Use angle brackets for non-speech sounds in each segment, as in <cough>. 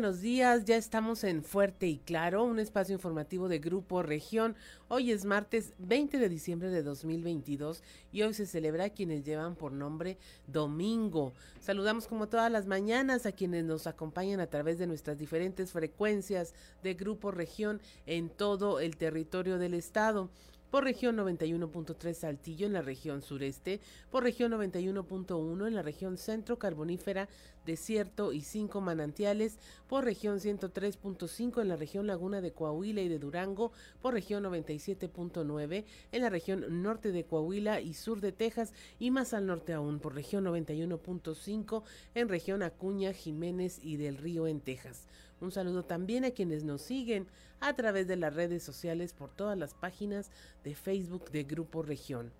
Buenos días, ya estamos en Fuerte y Claro, un espacio informativo de Grupo Región. Hoy es martes 20 de diciembre de 2022 y hoy se celebra quienes llevan por nombre Domingo. Saludamos como todas las mañanas a quienes nos acompañan a través de nuestras diferentes frecuencias de Grupo Región en todo el territorio del estado por región 91.3 Saltillo en la región sureste, por región 91.1 en la región centro carbonífera, desierto y cinco manantiales, por región 103.5 en la región laguna de Coahuila y de Durango, por región 97.9 en la región norte de Coahuila y sur de Texas y más al norte aún por región 91.5 en región Acuña, Jiménez y del Río en Texas. Un saludo también a quienes nos siguen a través de las redes sociales por todas las páginas de Facebook de Grupo Región.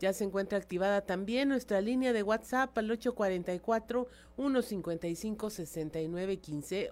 Ya se encuentra activada también nuestra línea de WhatsApp al 844-155-6915,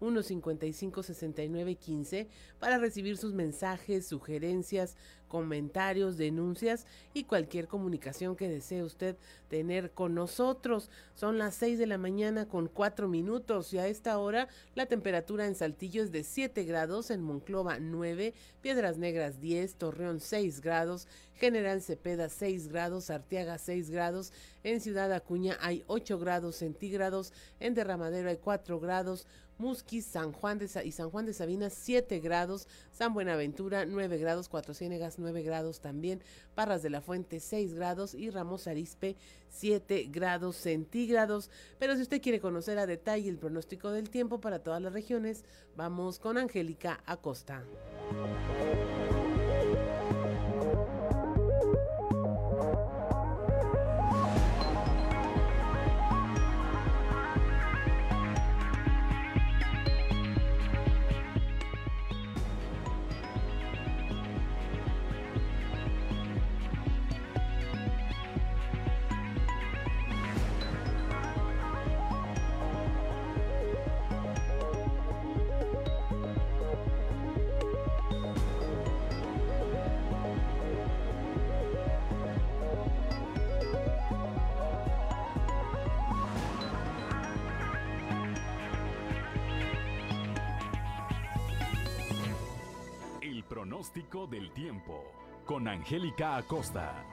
844-155-6915, para recibir sus mensajes, sugerencias, comentarios, denuncias y cualquier comunicación que desee usted tener con nosotros. Son las 6 de la mañana con 4 minutos y a esta hora la temperatura en Saltillo es de 7 grados, en Monclova 9, Piedras Negras 10, Torreón 6 grados, General Cepeda 6 grados, Arteaga 6 grados, en Ciudad Acuña hay 8 grados centígrados, en Derramadero hay 4 grados, Musquis, San Juan de y San Juan de Sabinas 7 grados, San Buenaventura 9 grados, Cuatro Ciénegas 9 grados también, Parras de la Fuente 6 grados y Ramos Arispe 7 grados centígrados. Pero si usted quiere conocer a detalle el pronóstico del tiempo para todas las regiones, vamos con Angélica Acosta. Del tiempo con Angélica Acosta.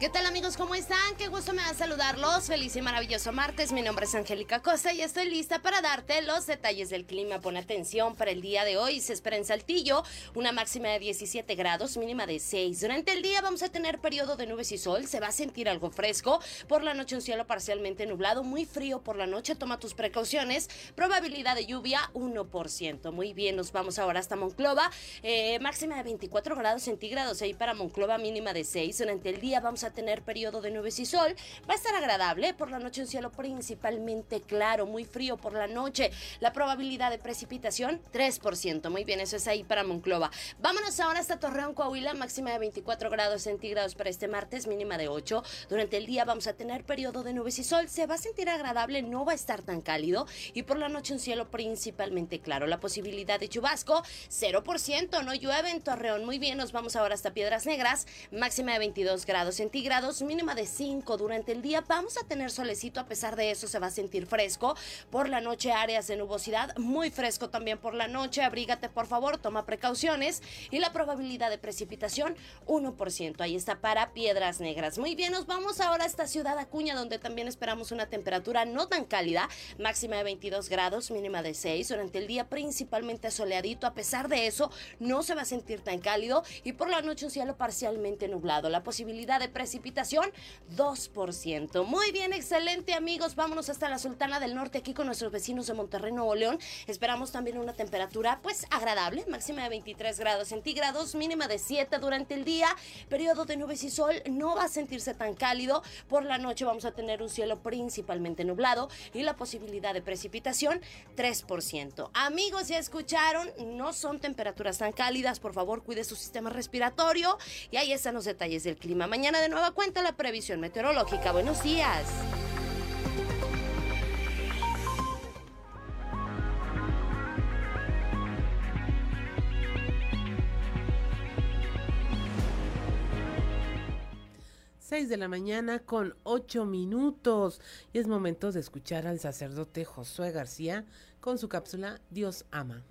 ¿Qué tal amigos? ¿Cómo están? Qué gusto me da saludarlos. Feliz y maravilloso martes. Mi nombre es Angélica Costa y estoy lista para darte los detalles del clima. Pon atención para el día de hoy. Se espera en Saltillo una máxima de 17 grados, mínima de 6. Durante el día vamos a tener periodo de nubes y sol. Se va a sentir algo fresco. Por la noche un cielo parcialmente nublado, muy frío por la noche. Toma tus precauciones. Probabilidad de lluvia 1%. Muy bien, nos vamos ahora hasta Monclova. Eh, máxima de 24 grados centígrados ahí para Monclova, mínima de 6. Durante el día vamos a tener periodo de nubes y sol. Va a estar agradable. Por la noche un cielo principalmente claro, muy frío por la noche. La probabilidad de precipitación 3%. Muy bien, eso es ahí para Monclova. Vámonos ahora hasta Torreón, Coahuila, máxima de 24 grados centígrados para este martes, mínima de 8. Durante el día vamos a tener periodo de nubes y sol. Se va a sentir agradable, no va a estar tan cálido. Y por la noche un cielo principalmente claro. La posibilidad de chubasco 0%. No llueve en Torreón. Muy bien, nos vamos ahora hasta Piedras Negras, máxima de 22 grados centígrados grados, mínima de 5 durante el día. Vamos a tener solecito, a pesar de eso se va a sentir fresco. Por la noche áreas de nubosidad, muy fresco también por la noche. Abrígate por favor, toma precauciones. Y la probabilidad de precipitación, 1%. Ahí está para Piedras Negras. Muy bien, nos vamos ahora a esta ciudad Acuña, donde también esperamos una temperatura no tan cálida, máxima de 22 grados, mínima de 6. Durante el día principalmente soleadito, a pesar de eso, no se va a sentir tan cálido. Y por la noche un cielo parcialmente nublado. La posibilidad de precipitación precipitación 2%. Muy bien, excelente amigos. Vámonos hasta la Sultana del Norte aquí con nuestros vecinos de Monterrey, Nuevo León. Esperamos también una temperatura pues agradable, máxima de 23 grados centígrados, mínima de 7 durante el día, periodo de nubes y sol, no va a sentirse tan cálido. Por la noche vamos a tener un cielo principalmente nublado y la posibilidad de precipitación 3%. Amigos, ya escucharon, no son temperaturas tan cálidas, por favor cuide su sistema respiratorio y ahí están los detalles del clima. Mañana de cuenta la previsión meteorológica. Buenos días. 6 de la mañana con 8 minutos. Y es momento de escuchar al sacerdote Josué García con su cápsula Dios ama.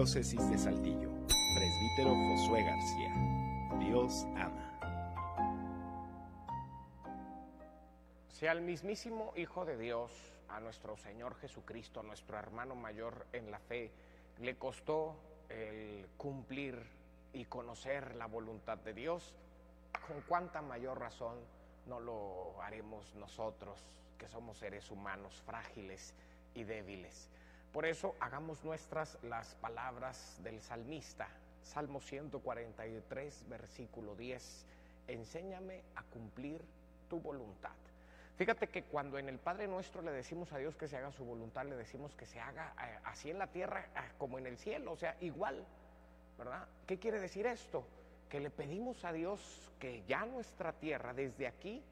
Diócesis de Saltillo. Presbítero Josué García. Dios ama. Si al mismísimo Hijo de Dios, a nuestro Señor Jesucristo, nuestro hermano mayor en la fe, le costó el cumplir y conocer la voluntad de Dios, con cuánta mayor razón no lo haremos nosotros, que somos seres humanos frágiles y débiles. Por eso hagamos nuestras las palabras del salmista, Salmo 143, versículo 10. Enséñame a cumplir tu voluntad. Fíjate que cuando en el Padre Nuestro le decimos a Dios que se haga su voluntad, le decimos que se haga eh, así en la tierra eh, como en el cielo, o sea, igual, ¿verdad? ¿Qué quiere decir esto? Que le pedimos a Dios que ya nuestra tierra, desde aquí,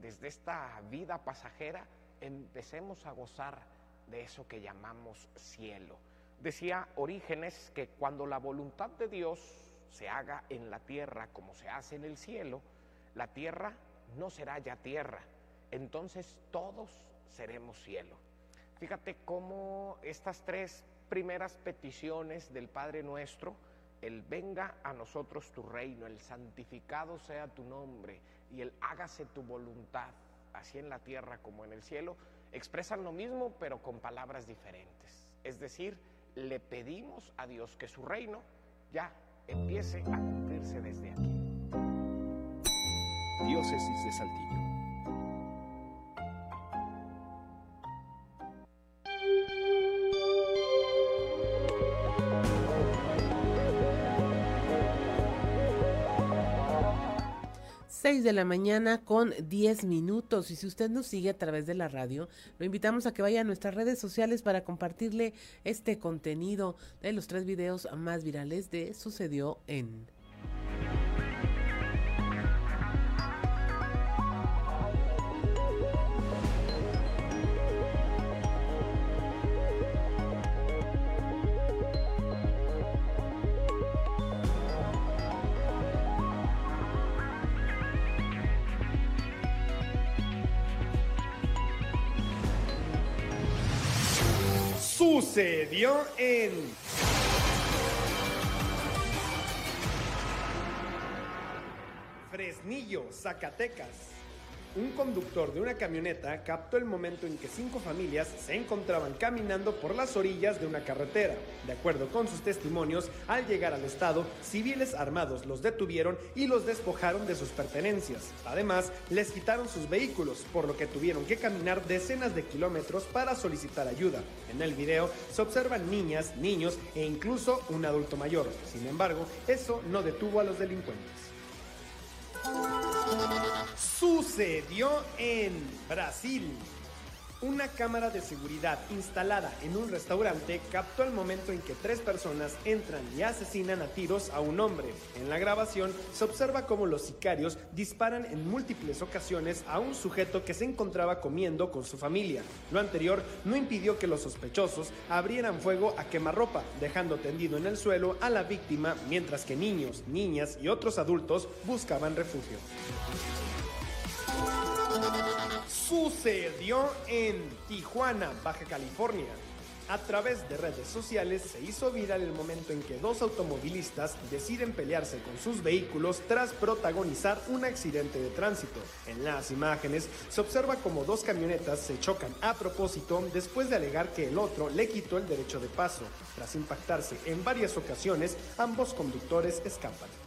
desde esta vida pasajera, empecemos a gozar de eso que llamamos cielo. Decía Orígenes que cuando la voluntad de Dios se haga en la tierra como se hace en el cielo, la tierra no será ya tierra, entonces todos seremos cielo. Fíjate cómo estas tres primeras peticiones del Padre nuestro, el venga a nosotros tu reino, el santificado sea tu nombre y el hágase tu voluntad, así en la tierra como en el cielo, expresan lo mismo pero con palabras diferentes. Es decir, le pedimos a Dios que su reino ya empiece a cumplirse desde aquí. Diócesis de Saltillo. 6 de la mañana con 10 minutos. Y si usted nos sigue a través de la radio, lo invitamos a que vaya a nuestras redes sociales para compartirle este contenido de los tres videos más virales de Sucedió en. Sucedió en... Fresnillo, Zacatecas. Un conductor de una camioneta captó el momento en que cinco familias se encontraban caminando por las orillas de una carretera. De acuerdo con sus testimonios, al llegar al estado, civiles armados los detuvieron y los despojaron de sus pertenencias. Además, les quitaron sus vehículos, por lo que tuvieron que caminar decenas de kilómetros para solicitar ayuda. En el video se observan niñas, niños e incluso un adulto mayor. Sin embargo, eso no detuvo a los delincuentes. Sucedió en Brasil. Una cámara de seguridad instalada en un restaurante captó el momento en que tres personas entran y asesinan a tiros a un hombre. En la grabación se observa cómo los sicarios disparan en múltiples ocasiones a un sujeto que se encontraba comiendo con su familia. Lo anterior no impidió que los sospechosos abrieran fuego a quemarropa, dejando tendido en el suelo a la víctima mientras que niños, niñas y otros adultos buscaban refugio sucedió en Tijuana, Baja California. A través de redes sociales se hizo viral el momento en que dos automovilistas deciden pelearse con sus vehículos tras protagonizar un accidente de tránsito. En las imágenes se observa como dos camionetas se chocan a propósito después de alegar que el otro le quitó el derecho de paso. Tras impactarse en varias ocasiones, ambos conductores escapan.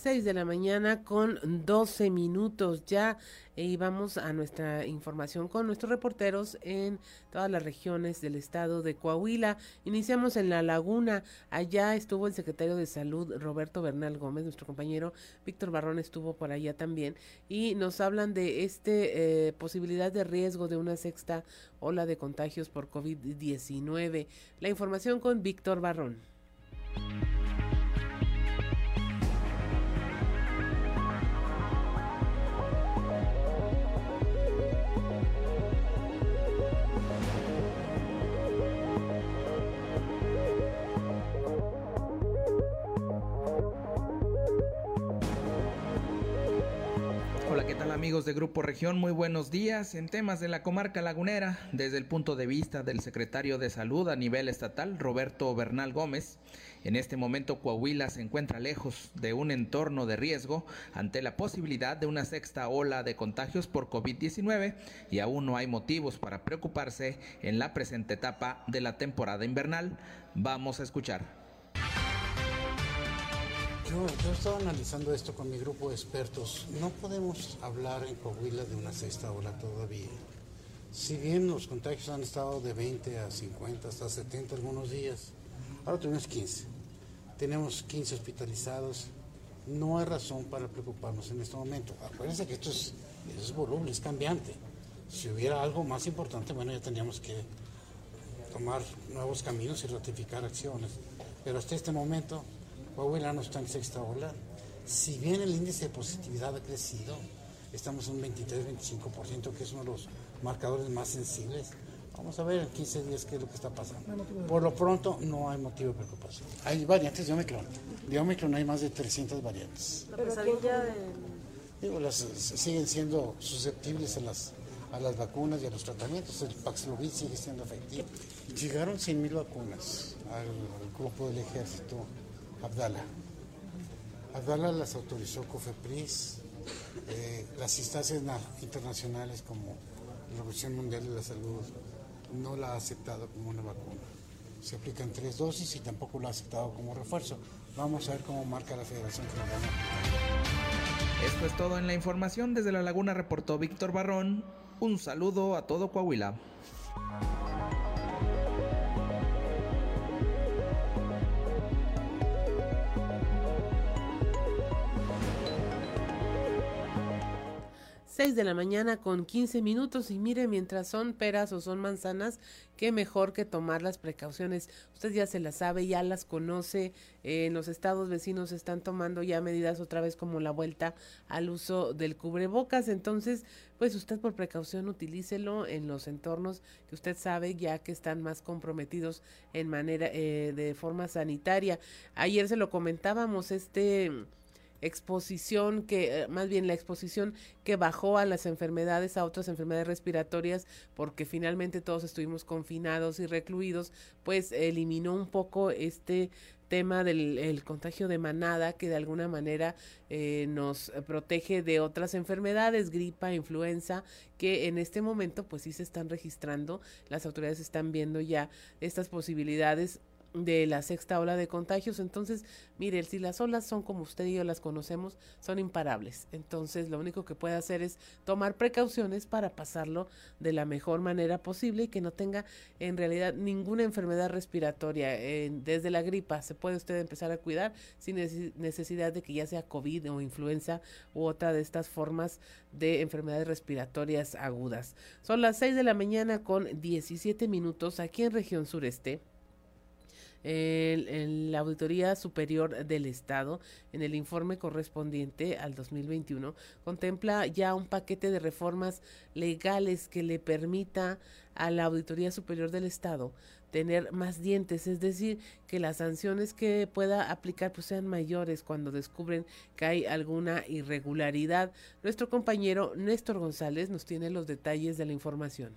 6 de la mañana con 12 minutos ya y vamos a nuestra información con nuestros reporteros en todas las regiones del estado de Coahuila. Iniciamos en La Laguna, allá estuvo el secretario de Salud Roberto Bernal Gómez, nuestro compañero Víctor Barrón estuvo por allá también y nos hablan de este eh, posibilidad de riesgo de una sexta ola de contagios por COVID-19. La información con Víctor Barrón. Grupo Región? Muy buenos días. En temas de la comarca lagunera, desde el punto de vista del secretario de Salud a nivel estatal, Roberto Bernal Gómez, en este momento Coahuila se encuentra lejos de un entorno de riesgo ante la posibilidad de una sexta ola de contagios por COVID-19 y aún no hay motivos para preocuparse en la presente etapa de la temporada invernal. Vamos a escuchar. Yo, estaba analizando esto con mi grupo de expertos. No podemos hablar en Coahuila de una sexta ola todavía. Si bien los contagios han estado de 20 a 50 hasta 70 algunos días, ahora tenemos 15. Tenemos 15 hospitalizados. No hay razón para preocuparnos en este momento. Acuérdense que esto es, es voluble, es cambiante. Si hubiera algo más importante, bueno, ya tendríamos que tomar nuevos caminos y ratificar acciones. Pero hasta este momento Coahuila no está en sexta ola. Si bien el índice de positividad ha crecido, estamos en un 23-25%, que es uno de los marcadores más sensibles. Vamos a ver en 15 días qué es lo que está pasando. Por lo pronto, no hay motivo de preocupación. Hay variantes de Omicron. De Omicron hay más de 300 variantes. La pesadilla de... Digo, las, siguen siendo susceptibles a las, a las vacunas y a los tratamientos. El Paxlovid sigue siendo efectivo. Llegaron 100.000 vacunas al grupo del ejército Abdala. Abdala las autorizó COFEPRIS, eh, las instancias internacionales como la Organización Mundial de la Salud no la ha aceptado como una vacuna. Se aplican tres dosis y tampoco la ha aceptado como refuerzo. Vamos a ver cómo marca la Federación Esto es todo en la información. Desde La Laguna reportó Víctor Barrón. Un saludo a todo Coahuila. 6 de la mañana con 15 minutos y mire, mientras son peras o son manzanas, qué mejor que tomar las precauciones. Usted ya se las sabe, ya las conoce, eh, en los estados vecinos están tomando ya medidas otra vez como la vuelta al uso del cubrebocas, entonces pues usted por precaución utilícelo en los entornos que usted sabe ya que están más comprometidos en manera eh, de forma sanitaria. Ayer se lo comentábamos, este exposición que, eh, más bien la exposición que bajó a las enfermedades, a otras enfermedades respiratorias, porque finalmente todos estuvimos confinados y recluidos, pues eliminó un poco este tema del contagio de manada que de alguna manera eh, nos protege de otras enfermedades, gripa, influenza, que en este momento pues sí se están registrando, las autoridades están viendo ya estas posibilidades de la sexta ola de contagios. Entonces, mire, si las olas son como usted y yo las conocemos, son imparables. Entonces, lo único que puede hacer es tomar precauciones para pasarlo de la mejor manera posible y que no tenga en realidad ninguna enfermedad respiratoria. desde la gripa se puede usted empezar a cuidar sin necesidad de que ya sea COVID o influenza u otra de estas formas de enfermedades respiratorias agudas. Son las 6 de la mañana con 17 minutos aquí en región sureste. En la Auditoría Superior del Estado, en el informe correspondiente al 2021, contempla ya un paquete de reformas legales que le permita a la Auditoría Superior del Estado tener más dientes, es decir, que las sanciones que pueda aplicar pues sean mayores cuando descubren que hay alguna irregularidad. Nuestro compañero Néstor González nos tiene los detalles de la información.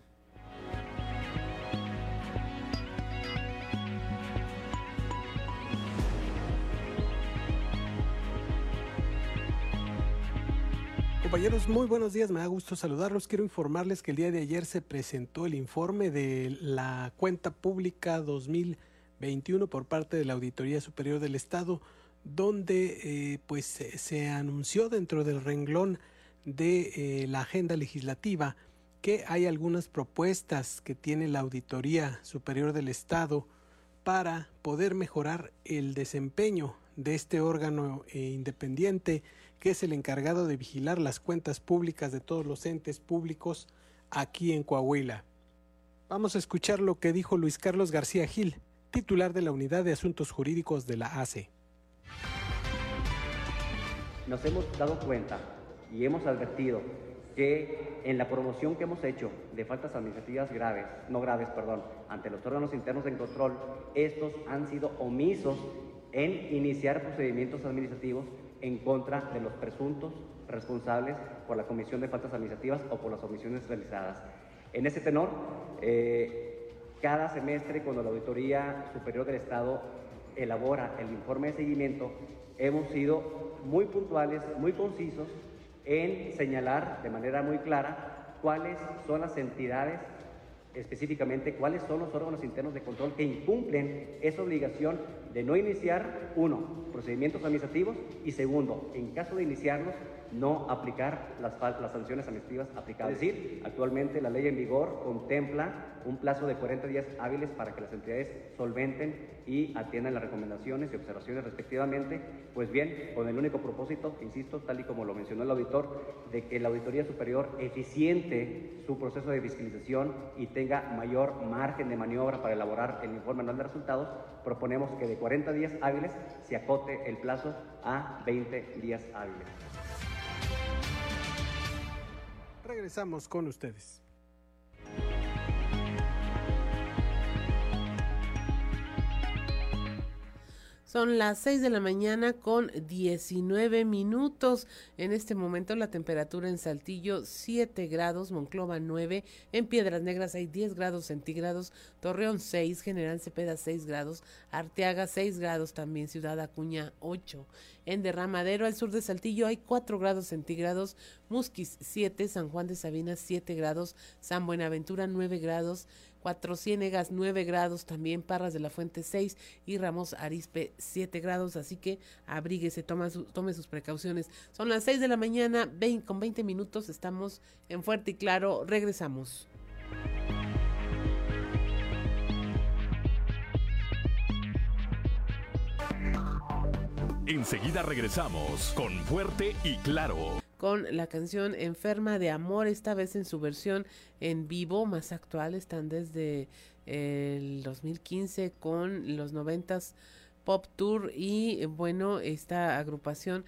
Compañeros, muy buenos días, me da gusto saludarlos. Quiero informarles que el día de ayer se presentó el informe de la cuenta pública 2021 por parte de la Auditoría Superior del Estado, donde eh, pues se anunció dentro del renglón de eh, la agenda legislativa que hay algunas propuestas que tiene la Auditoría Superior del Estado para poder mejorar el desempeño de este órgano eh, independiente que es el encargado de vigilar las cuentas públicas de todos los entes públicos aquí en Coahuila. Vamos a escuchar lo que dijo Luis Carlos García Gil, titular de la Unidad de Asuntos Jurídicos de la ACE. Nos hemos dado cuenta y hemos advertido que en la promoción que hemos hecho de faltas administrativas graves, no graves, perdón, ante los órganos internos de control, estos han sido omisos en iniciar procedimientos administrativos en contra de los presuntos responsables por la comisión de faltas administrativas o por las omisiones realizadas. En ese tenor, eh, cada semestre cuando la Auditoría Superior del Estado elabora el informe de seguimiento, hemos sido muy puntuales, muy concisos en señalar de manera muy clara cuáles son las entidades específicamente cuáles son los órganos internos de control que incumplen esa obligación de no iniciar, uno, procedimientos administrativos y segundo, en caso de iniciarlos, no aplicar las, sanciones administrativas aplicadas. Es decir, actualmente la ley en vigor contempla un plazo de 40 días hábiles para que las entidades solventen y atiendan las recomendaciones y observaciones respectivamente, pues bien, con el único propósito, insisto, tal y como lo mencionó el auditor, de que la Auditoría Superior eficiente su proceso de fiscalización y tenga mayor margen de maniobra para elaborar el informe anual de resultados, proponemos que de 40 días hábiles se acote el plazo a 20 días hábiles. Regresamos con ustedes. Son las 6 de la mañana con 19 minutos. En este momento la temperatura en Saltillo 7 grados, Monclova 9, en Piedras Negras hay 10 grados centígrados, Torreón 6, General Cepeda 6 grados, Arteaga 6 grados. También, Ciudad Acuña 8. En Derramadero al sur de Saltillo hay 4 grados centígrados, Musquis 7, San Juan de Sabinas 7 grados, San Buenaventura 9 grados, Cuatro Ciénegas 9 grados, también Parras de la Fuente 6 y Ramos Arispe 7 grados, así que abríguese, tome sus precauciones. Son las 6 de la mañana, 20, con 20 minutos, estamos en Fuerte y Claro, regresamos. Enseguida regresamos con Fuerte y Claro con la canción Enferma de Amor, esta vez en su versión en vivo, más actual, están desde el 2015 con los 90s Pop Tour y bueno, esta agrupación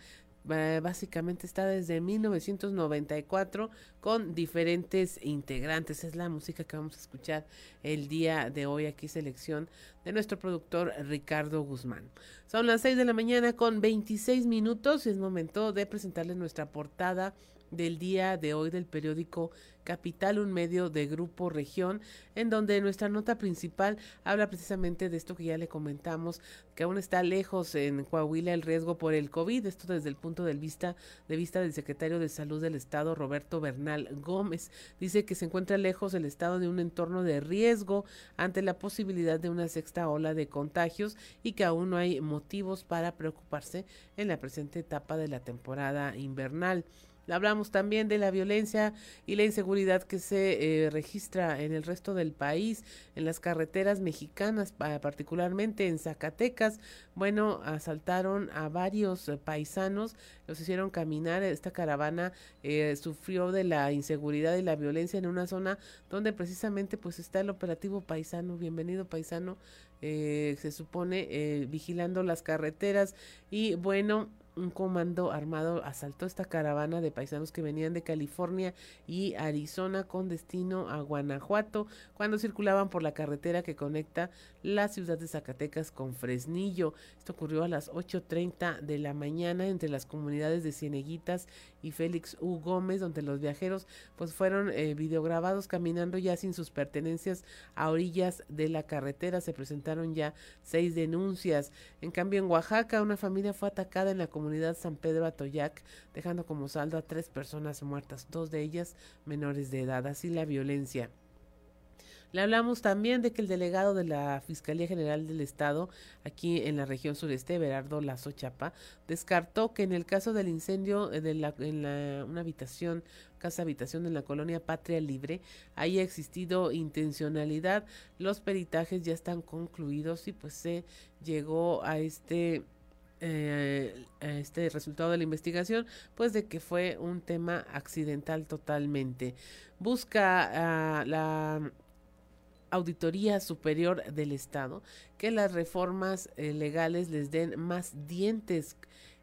eh, básicamente está desde 1994 con diferentes integrantes. Es la música que vamos a escuchar el día de hoy aquí selección de nuestro productor Ricardo Guzmán. Son las 6 de la mañana con 26 minutos y es momento de presentarles nuestra portada del día de hoy del periódico Capital, un medio de Grupo Región, en donde nuestra nota principal habla precisamente de esto que ya le comentamos, que aún está lejos en Coahuila el riesgo por el COVID, esto desde el punto de vista, de vista del secretario de Salud del Estado, Roberto Bernal Gómez. Dice que se encuentra lejos el Estado de un entorno de riesgo ante la posibilidad de una sexta ola de contagios y que aún no hay motivos para preocuparse en la presente etapa de la temporada invernal. Hablamos también de la violencia y la inseguridad que se eh, registra en el resto del país, en las carreteras mexicanas, particularmente en Zacatecas. Bueno, asaltaron a varios eh, paisanos, los hicieron caminar. Esta caravana eh, sufrió de la inseguridad y la violencia en una zona donde precisamente pues está el operativo paisano. Bienvenido paisano, se supone vigilando las carreteras y bueno un comando armado asaltó esta caravana de paisanos que venían de California y Arizona con destino a Guanajuato cuando circulaban por la carretera que conecta la ciudad de Zacatecas con Fresnillo. Esto ocurrió a las 8.30 de la mañana entre las comunidades de Cieneguitas y Félix U. Gómez, donde los viajeros pues fueron eh, videograbados caminando ya sin sus pertenencias a orillas de la carretera. Se presentaron ya seis denuncias. En cambio, en Oaxaca, una familia fue atacada en la comunidad comunidad San Pedro Atoyac, dejando como saldo a tres personas muertas, dos de ellas menores de edad. Así la violencia. Le hablamos también de que el delegado de la Fiscalía General del Estado, aquí en la región sureste, Berardo Lazo Chapa, descartó que en el caso del incendio de la, en la, una habitación, casa habitación en la colonia Patria Libre, haya existido intencionalidad. Los peritajes ya están concluidos y pues se llegó a este eh, este resultado de la investigación, pues de que fue un tema accidental totalmente. Busca a la Auditoría Superior del Estado que las reformas eh, legales les den más dientes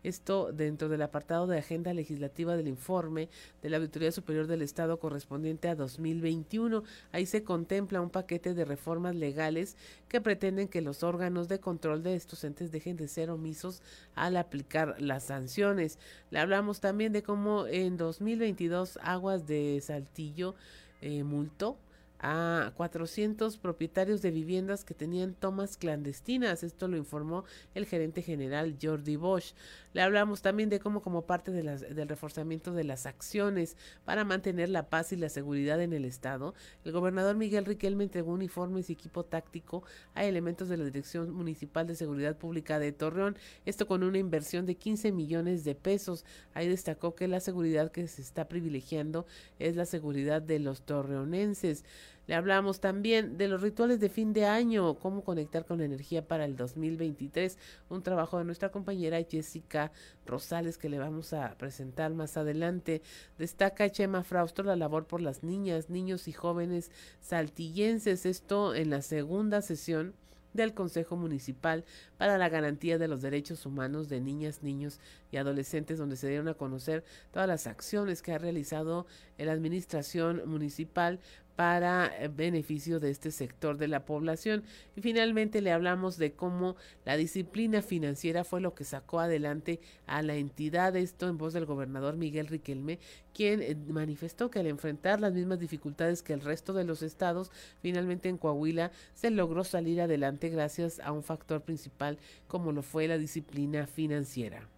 esto dentro del apartado de agenda legislativa del informe de la Auditoría Superior del Estado correspondiente a 2021. Ahí se contempla un paquete de reformas legales que pretenden que los órganos de control de estos entes dejen de ser omisos al aplicar las sanciones. Le hablamos también de cómo en 2022 Aguas de Saltillo eh, multó a 400 propietarios de viviendas que tenían tomas clandestinas. Esto lo informó el gerente general Jordi Bosch. Le hablamos también de cómo como parte de las, del reforzamiento de las acciones para mantener la paz y la seguridad en el Estado, el gobernador Miguel Riquelme entregó uniformes y equipo táctico a elementos de la Dirección Municipal de Seguridad Pública de Torreón, esto con una inversión de 15 millones de pesos. Ahí destacó que la seguridad que se está privilegiando es la seguridad de los torreonenses. Le hablamos también de los rituales de fin de año, cómo conectar con la energía para el 2023, un trabajo de nuestra compañera Jessica Rosales que le vamos a presentar más adelante. Destaca Chema Fraustro la labor por las niñas, niños y jóvenes saltillenses, esto en la segunda sesión del Consejo Municipal para la Garantía de los Derechos Humanos de Niñas, Niños y Adolescentes, donde se dieron a conocer todas las acciones que ha realizado la Administración Municipal para eh, beneficio de este sector de la población. Y finalmente le hablamos de cómo la disciplina financiera fue lo que sacó adelante a la entidad, esto en voz del gobernador Miguel Riquelme, quien eh, manifestó que al enfrentar las mismas dificultades que el resto de los estados, finalmente en Coahuila se logró salir adelante gracias a un factor principal como lo fue la disciplina financiera.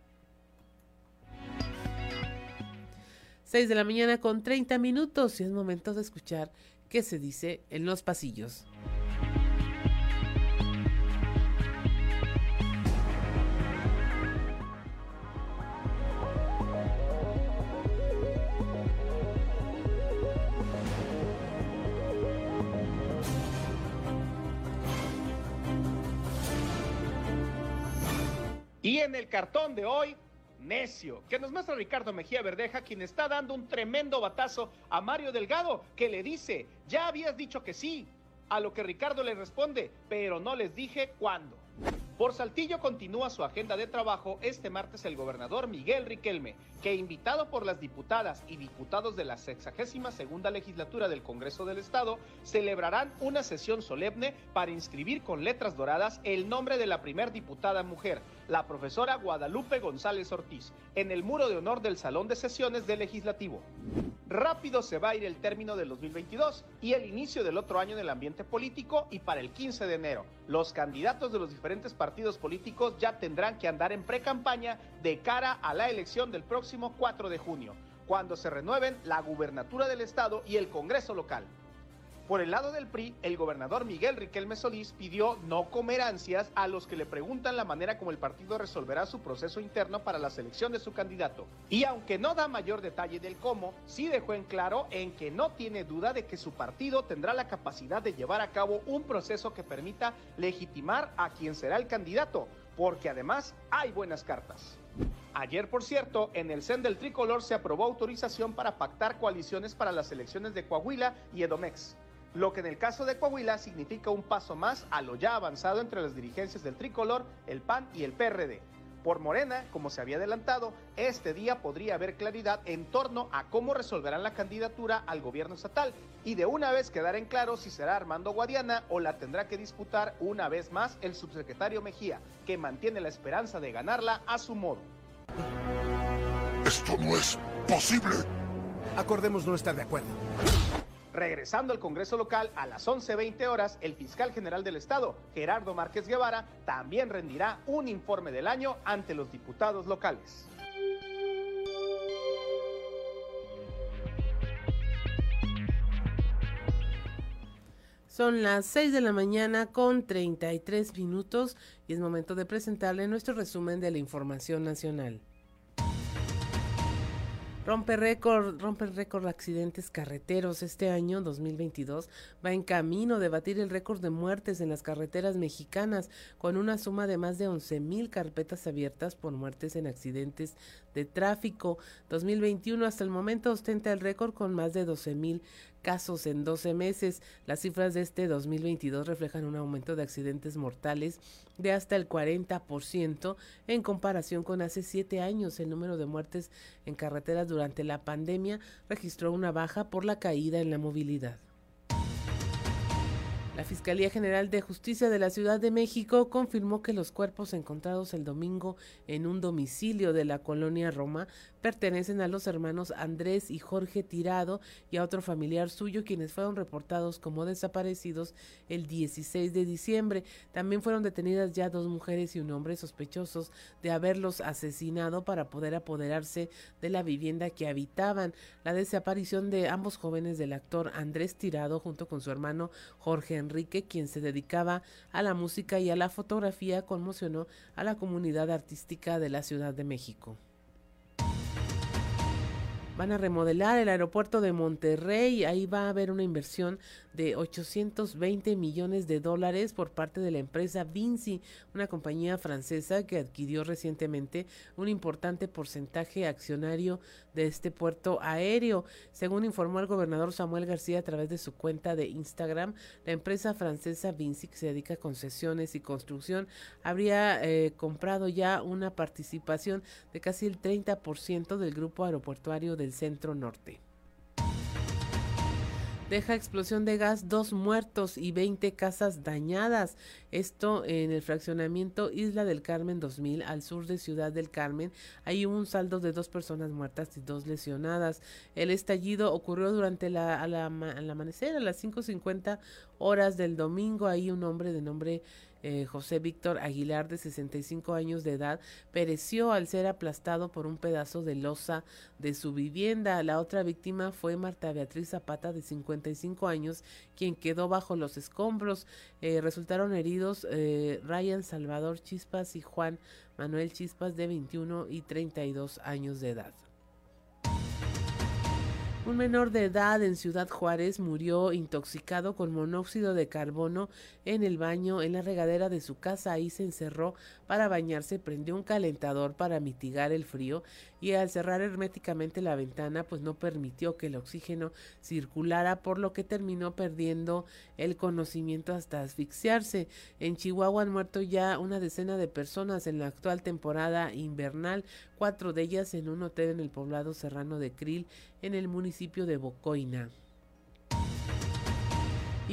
6 de la mañana con 30 minutos y es momento de escuchar qué se dice en los pasillos. Y en el cartón de hoy necio, que nos muestra Ricardo Mejía Verdeja, quien está dando un tremendo batazo a Mario Delgado, que le dice, ya habías dicho que sí, a lo que Ricardo le responde, pero no les dije cuándo. Por Saltillo continúa su agenda de trabajo este martes el gobernador Miguel Riquelme, que invitado por las diputadas y diputados de la 62 segunda legislatura del Congreso del Estado, celebrarán una sesión solemne para inscribir con letras doradas el nombre de la primer diputada mujer, la profesora Guadalupe González Ortiz, en el muro de honor del Salón de Sesiones del Legislativo. Rápido se va a ir el término del 2022 y el inicio del otro año en el ambiente político y para el 15 de enero, los candidatos de los diferentes partidos políticos ya tendrán que andar en pre-campaña de cara a la elección del próximo 4 de junio, cuando se renueven la gubernatura del Estado y el Congreso local. Por el lado del PRI, el gobernador Miguel Riquelme Solís pidió no comer ansias a los que le preguntan la manera como el partido resolverá su proceso interno para la selección de su candidato. Y aunque no da mayor detalle del cómo, sí dejó en claro en que no tiene duda de que su partido tendrá la capacidad de llevar a cabo un proceso que permita legitimar a quien será el candidato, porque además hay buenas cartas. Ayer, por cierto, en el CEN del Tricolor se aprobó autorización para pactar coaliciones para las elecciones de Coahuila y Edomex lo que en el caso de Coahuila significa un paso más a lo ya avanzado entre las dirigencias del tricolor, el PAN y el PRD. Por Morena, como se había adelantado, este día podría haber claridad en torno a cómo resolverán la candidatura al gobierno estatal y de una vez quedar en claro si será Armando Guadiana o la tendrá que disputar una vez más el subsecretario Mejía, que mantiene la esperanza de ganarla a su modo. Esto no es posible. Acordemos no estar de acuerdo. Regresando al Congreso local a las 11.20 horas, el fiscal general del Estado, Gerardo Márquez Guevara, también rendirá un informe del año ante los diputados locales. Son las 6 de la mañana con 33 minutos y es momento de presentarle nuestro resumen de la información nacional. Rompe récord, rompe récord de accidentes carreteros. Este año, 2022, va en camino de batir el récord de muertes en las carreteras mexicanas, con una suma de más de 11 mil carpetas abiertas por muertes en accidentes de tráfico. 2021 hasta el momento ostenta el récord con más de 12 mil casos en 12 meses. Las cifras de este 2022 reflejan un aumento de accidentes mortales de hasta el 40% en comparación con hace siete años. El número de muertes en carreteras durante la pandemia registró una baja por la caída en la movilidad. La Fiscalía General de Justicia de la Ciudad de México confirmó que los cuerpos encontrados el domingo en un domicilio de la colonia Roma pertenecen a los hermanos Andrés y Jorge Tirado y a otro familiar suyo quienes fueron reportados como desaparecidos el 16 de diciembre. También fueron detenidas ya dos mujeres y un hombre sospechosos de haberlos asesinado para poder apoderarse de la vivienda que habitaban. La desaparición de ambos jóvenes del actor Andrés Tirado junto con su hermano Jorge Enrique, quien se dedicaba a la música y a la fotografía, conmocionó a la comunidad artística de la Ciudad de México. Van a remodelar el aeropuerto de Monterrey. Ahí va a haber una inversión de 820 millones de dólares por parte de la empresa Vinci, una compañía francesa que adquirió recientemente un importante porcentaje accionario de este puerto aéreo. Según informó el gobernador Samuel García a través de su cuenta de Instagram, la empresa francesa Vinci, que se dedica a concesiones y construcción, habría eh, comprado ya una participación de casi el 30% del grupo aeroportuario del centro norte. Deja explosión de gas, dos muertos y 20 casas dañadas. Esto en el fraccionamiento Isla del Carmen 2000, al sur de Ciudad del Carmen. Hay un saldo de dos personas muertas y dos lesionadas. El estallido ocurrió durante la, al amanecer, a las 5.50 horas del domingo. Ahí un hombre de nombre eh, José Víctor Aguilar, de 65 años de edad, pereció al ser aplastado por un pedazo de losa de su vivienda. La otra víctima fue Marta Beatriz Zapata, de 55 años, quien quedó bajo los escombros. Eh, resultaron heridos eh, Ryan Salvador Chispas y Juan Manuel Chispas, de 21 y 32 años de edad. Un menor de edad en Ciudad Juárez murió intoxicado con monóxido de carbono en el baño en la regadera de su casa. Ahí se encerró para bañarse, prendió un calentador para mitigar el frío y al cerrar herméticamente la ventana pues no permitió que el oxígeno circulara por lo que terminó perdiendo el conocimiento hasta asfixiarse. En Chihuahua han muerto ya una decena de personas en la actual temporada invernal, cuatro de ellas en un hotel en el poblado serrano de Krill en el municipio de Bocoina.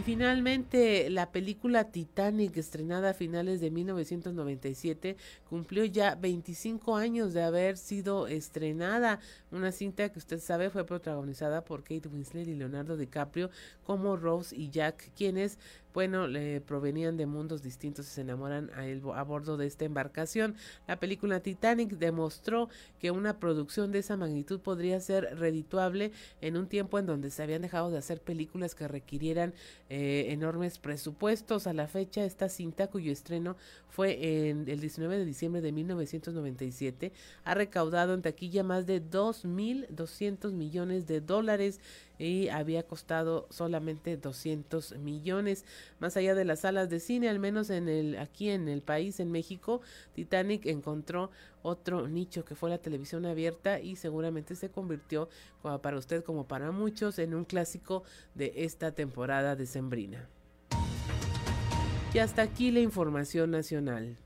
Y finalmente, la película Titanic, estrenada a finales de 1997, cumplió ya 25 años de haber sido estrenada. Una cinta que usted sabe fue protagonizada por Kate Winslet y Leonardo DiCaprio como Rose y Jack, quienes bueno, le provenían de mundos distintos y se enamoran a, él, a bordo de esta embarcación. La película Titanic demostró que una producción de esa magnitud podría ser redituable en un tiempo en donde se habían dejado de hacer películas que requirieran eh, enormes presupuestos. A la fecha, esta cinta, cuyo estreno fue en el 19 de diciembre de 1997, ha recaudado en taquilla más de 2.200 millones de dólares y había costado solamente 200 millones. Más allá de las salas de cine, al menos en el aquí en el país, en México, Titanic encontró otro nicho que fue la televisión abierta y seguramente se convirtió para usted como para muchos en un clásico de esta temporada decembrina. Y hasta aquí la información nacional.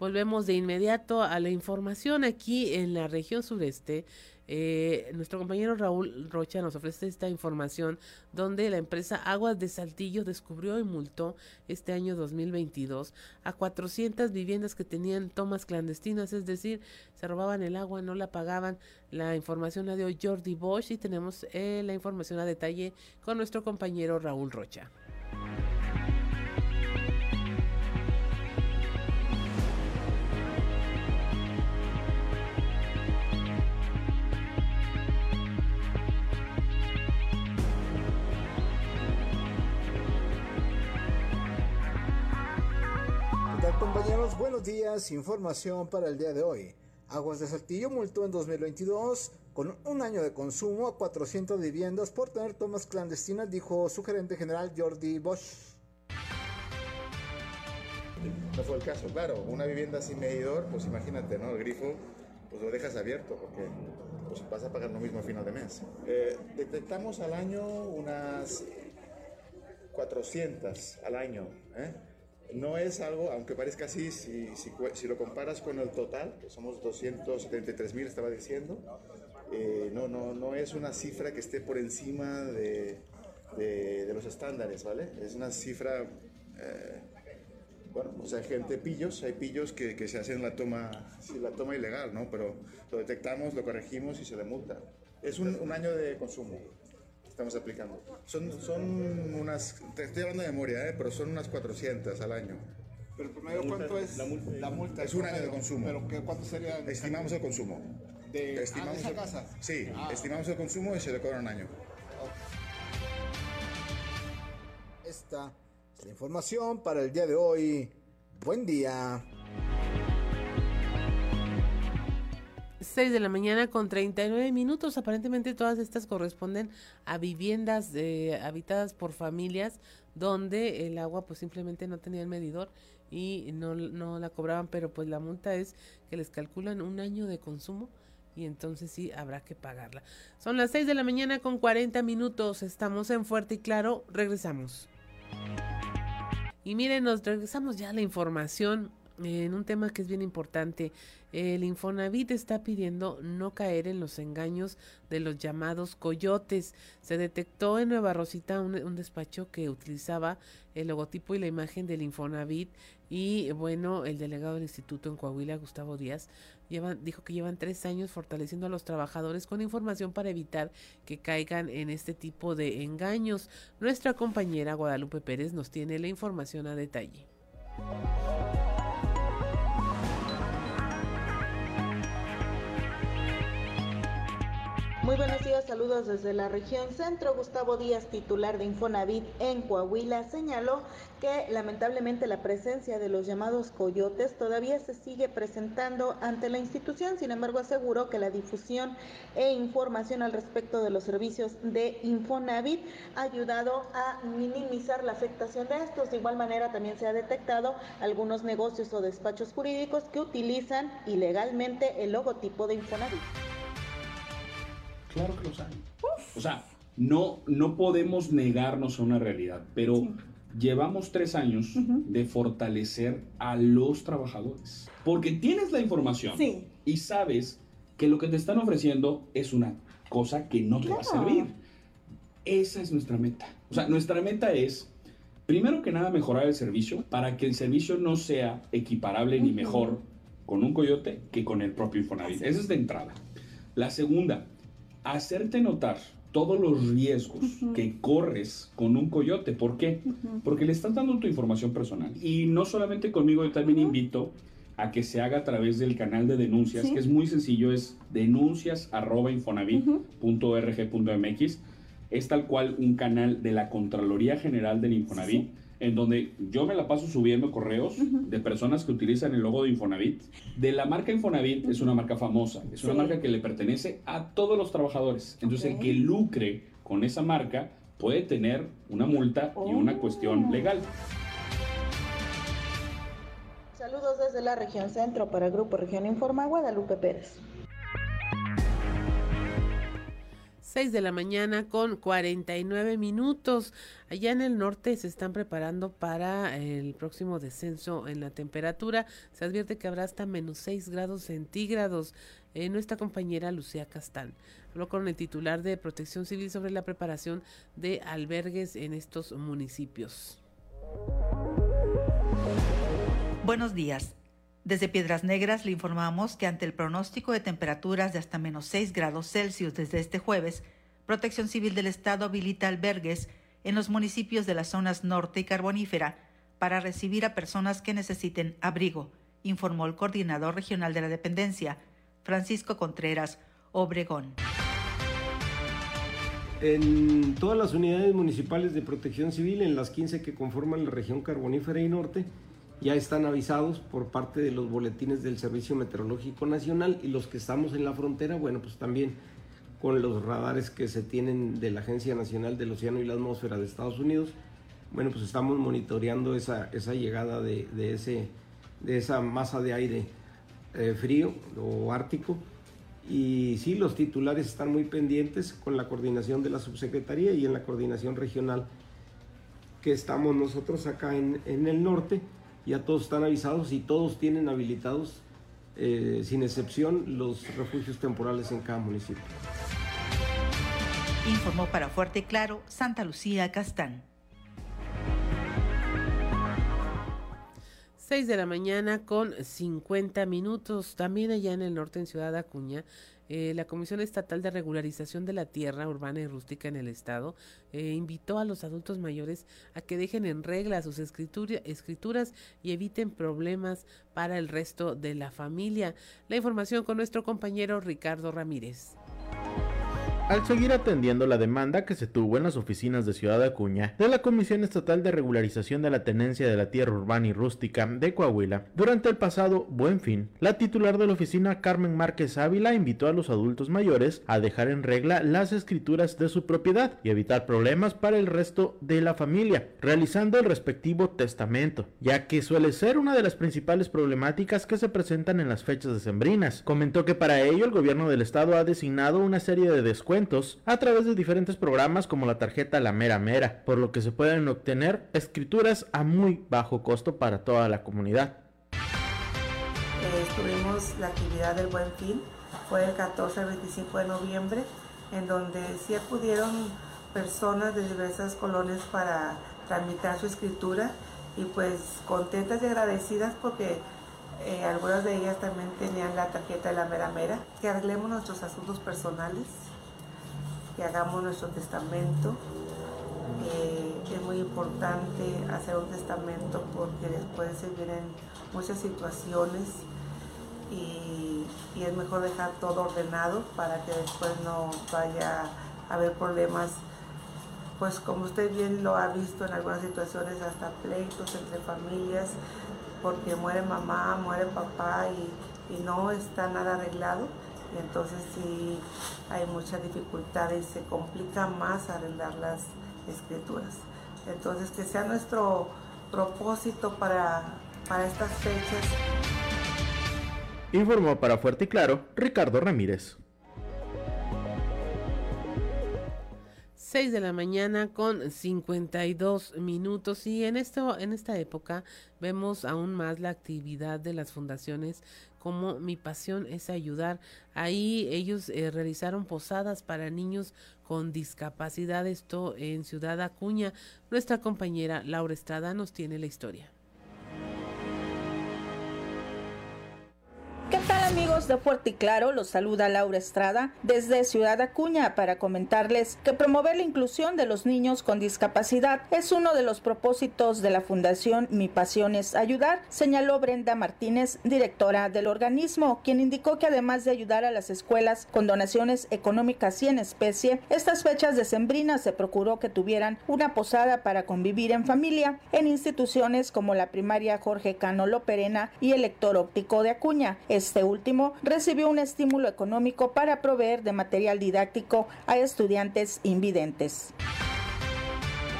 Volvemos de inmediato a la información aquí en la región sureste. Eh, nuestro compañero Raúl Rocha nos ofrece esta información donde la empresa Aguas de Saltillo descubrió y multó este año 2022 a 400 viviendas que tenían tomas clandestinas, es decir, se robaban el agua, no la pagaban. La información la dio Jordi Bosch y tenemos eh, la información a detalle con nuestro compañero Raúl Rocha. Buenos días. Información para el día de hoy. Aguas de Saltillo multó en 2022 con un año de consumo a 400 viviendas por tener tomas clandestinas, dijo su gerente general Jordi Bosch. No fue el caso, claro. Una vivienda sin medidor, pues imagínate, ¿no? El grifo, pues lo dejas abierto porque pues vas a pagar lo mismo a final de mes. Eh, detectamos al año unas 400 al año, ¿eh? No es algo, aunque parezca así, si, si, lo comparas con el total, que somos 273 mil, estaba diciendo, eh, no, no, no es una cifra que esté por encima de, de, los estándares, ¿vale? Es una cifra, eh, bueno, sea, hay gente pillos, hay pillos que, que se hacen la toma, la toma ilegal, ¿no? Pero lo detectamos, lo corregimos y se le multa. Es un año de consumo estamos aplicando. Son, son unas, te estoy hablando de memoria, ¿eh? pero son unas 400 al año. ¿Pero promedio cuánto es la multa? es un año de consumo. ¿Pero cuánto sería? Estimamos el consumo. ¿De, ah, estimamos esa casa? Sí, ah. estimamos el consumo y se le cobra un año. Esta es la información para el día de hoy. Buen día. 6 de la mañana con 39 minutos. Aparentemente todas estas corresponden a viviendas eh, habitadas por familias donde el agua pues simplemente no tenía el medidor y no, no la cobraban, pero pues la multa es que les calculan un año de consumo y entonces sí habrá que pagarla. Son las 6 de la mañana con 40 minutos. Estamos en Fuerte y Claro. Regresamos. Y miren, nos regresamos ya a la información en un tema que es bien importante. El Infonavit está pidiendo no caer en los engaños de los llamados coyotes. Se detectó en Nueva Rosita un, despacho que utilizaba el logotipo y la imagen del Infonavit y bueno, el delegado del instituto en Coahuila, Gustavo Díaz, dijo que llevan tres años fortaleciendo a los trabajadores con información para evitar que caigan en este tipo de engaños. Nuestra compañera Guadalupe Pérez nos tiene la información a detalle. Muy buenos días, saludos desde la región centro. Gustavo Díaz, titular de Infonavit en Coahuila, señaló que lamentablemente la presencia de los llamados coyotes todavía se sigue presentando ante la institución. Sin embargo, aseguró que la difusión e información al respecto de los servicios de Infonavit ha ayudado a minimizar la afectación de estos. De igual manera, también se ha detectado algunos negocios o despachos jurídicos que utilizan ilegalmente el logotipo de Infonavit. Claro que los hay. O sea, no, no podemos negarnos a una realidad, pero llevamos tres años de fortalecer a los trabajadores. Porque tienes la información y sabes que lo que te están ofreciendo es una cosa que no te va a servir. Esa es nuestra meta. O sea, nuestra meta es, primero que nada, mejorar el servicio para que el servicio no sea equiparable ni mejor con un coyote que con el propio Infonavit. Esa es de entrada. La segunda, hacerte notar todos los riesgos que corres con un coyote. ¿Por qué? Porque le estás dando tu información personal. Y no solamente conmigo, yo también invito a que se haga a través del canal de denuncias, que es muy sencillo, es denuncias.infonavit.org.mx. Es tal cual un canal de la Contraloría General del Infonavit, en donde yo me la paso subiendo correos de personas que utilizan el logo de Infonavit. De la marca Infonavit es una marca famosa, es una marca que le pertenece a todos los trabajadores. Entonces el que lucre con esa marca puede tener una multa y una cuestión legal. Saludos desde la región centro para el Grupo Región Informa Guadalupe Pérez. 6 de la mañana con 49 minutos. Allá en el norte se están preparando para el próximo descenso en la temperatura. Se advierte que habrá hasta menos 6 grados centígrados. Eh, nuestra compañera Lucía Castán habló con el titular de Protección Civil sobre la preparación de albergues en estos municipios. Buenos días. Desde Piedras Negras le informamos que ante el pronóstico de temperaturas de hasta menos 6 grados Celsius desde este jueves, Protección Civil del Estado habilita albergues en los municipios de las zonas norte y carbonífera para recibir a personas que necesiten abrigo, informó el coordinador regional de la dependencia, Francisco Contreras Obregón. En todas las unidades municipales de protección civil, en las 15 que conforman la región carbonífera y norte, ya están avisados por parte de los boletines del Servicio Meteorológico Nacional y los que estamos en la frontera, bueno, pues también con los radares que se tienen de la Agencia Nacional del Océano y la Atmósfera de Estados Unidos, bueno, pues estamos monitoreando esa, esa llegada de, de, ese, de esa masa de aire eh, frío o ártico. Y sí, los titulares están muy pendientes con la coordinación de la subsecretaría y en la coordinación regional que estamos nosotros acá en, en el norte ya todos están avisados y todos tienen habilitados, eh, sin excepción, los refugios temporales en cada municipio. Informó para Fuerte y Claro Santa Lucía Castán. 6 de la mañana con 50 minutos. También allá en el norte, en Ciudad Acuña, eh, la Comisión Estatal de Regularización de la Tierra Urbana y Rústica en el Estado eh, invitó a los adultos mayores a que dejen en regla sus escrituras y eviten problemas para el resto de la familia. La información con nuestro compañero Ricardo Ramírez. Al seguir atendiendo la demanda que se tuvo en las oficinas de Ciudad Acuña de la Comisión Estatal de Regularización de la Tenencia de la Tierra Urbana y Rústica de Coahuila, durante el pasado Buen Fin, la titular de la oficina Carmen Márquez Ávila invitó a los adultos mayores a dejar en regla las escrituras de su propiedad y evitar problemas para el resto de la familia, realizando el respectivo testamento, ya que suele ser una de las principales problemáticas que se presentan en las fechas decembrinas. Comentó que para ello el gobierno del estado ha designado una serie de descuentos a través de diferentes programas como la tarjeta La Mera Mera, por lo que se pueden obtener escrituras a muy bajo costo para toda la comunidad. Eh, estuvimos la actividad del Buen Fin, fue el 14 al 25 de noviembre, en donde sí acudieron personas de diversas colonias para tramitar su escritura y pues contentas y agradecidas porque eh, algunas de ellas también tenían la tarjeta de la mera mera, que arreglemos nuestros asuntos personales, que hagamos nuestro testamento. Eh, es muy importante hacer un testamento porque después se vienen muchas situaciones y, es mejor dejar todo ordenado para que después no vaya a haber problemas. Pues como usted bien lo ha visto en algunas situaciones, hasta pleitos entre familias, porque muere mamá, muere papá y, no está nada arreglado entonces sí hay mucha dificultad y se complica más arrendar las escrituras. Entonces que sea nuestro propósito para, para estas fechas. Informó para Fuerte y Claro Ricardo Ramírez. 6 de la mañana con 52 minutos y en esto en esta época vemos aún más la actividad de las fundaciones como Mi Pasión es Ayudar. Ahí ellos eh, realizaron posadas para niños con discapacidad, esto en Ciudad Acuña. Nuestra compañera Laura Estrada nos tiene la historia. ¿Qué tal amigos de Fuerte y Claro? Los saluda Laura Estrada desde Ciudad Acuña para comentarles que promover la inclusión de los niños con discapacidad es uno de los propósitos de la Fundación Mi Pasión es Ayudar, señaló Brenda Martínez, directora del organismo, quien indicó que además de ayudar a las escuelas con donaciones económicas y en especie, estas fechas decembrinas se procuró que tuvieran una posada para convivir en familia en instituciones como la primaria Jorge Cano Loperena y el lector óptico de Acuña. Este último recibió un estímulo económico para proveer de material didáctico a estudiantes invidentes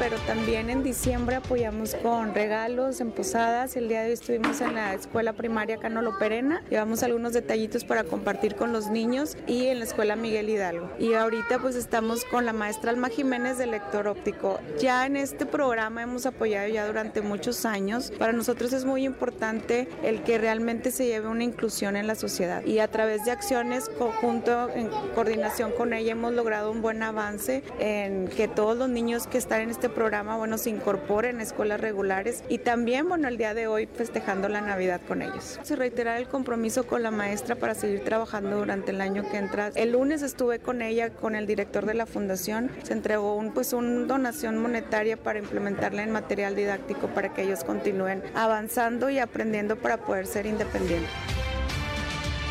pero también en diciembre apoyamos con regalos en posadas. El día de hoy estuvimos en la escuela primaria Canolo Perena. Llevamos algunos detallitos para compartir con los niños y en la escuela Miguel Hidalgo. Y ahorita pues estamos con la maestra Alma Jiménez de lector óptico. Ya en este programa hemos apoyado ya durante muchos años. Para nosotros es muy importante el que realmente se lleve una inclusión en la sociedad y a través de acciones conjunto en coordinación con ella hemos logrado un buen avance en que todos los niños que están en este programa, bueno, se incorporen en escuelas regulares y también, bueno, el día de hoy festejando la Navidad con ellos. Se reitera el compromiso con la maestra para seguir trabajando durante el año que entra. El lunes estuve con ella, con el director de la fundación, se entregó un, pues, una donación monetaria para implementarla en material didáctico para que ellos continúen avanzando y aprendiendo para poder ser independientes.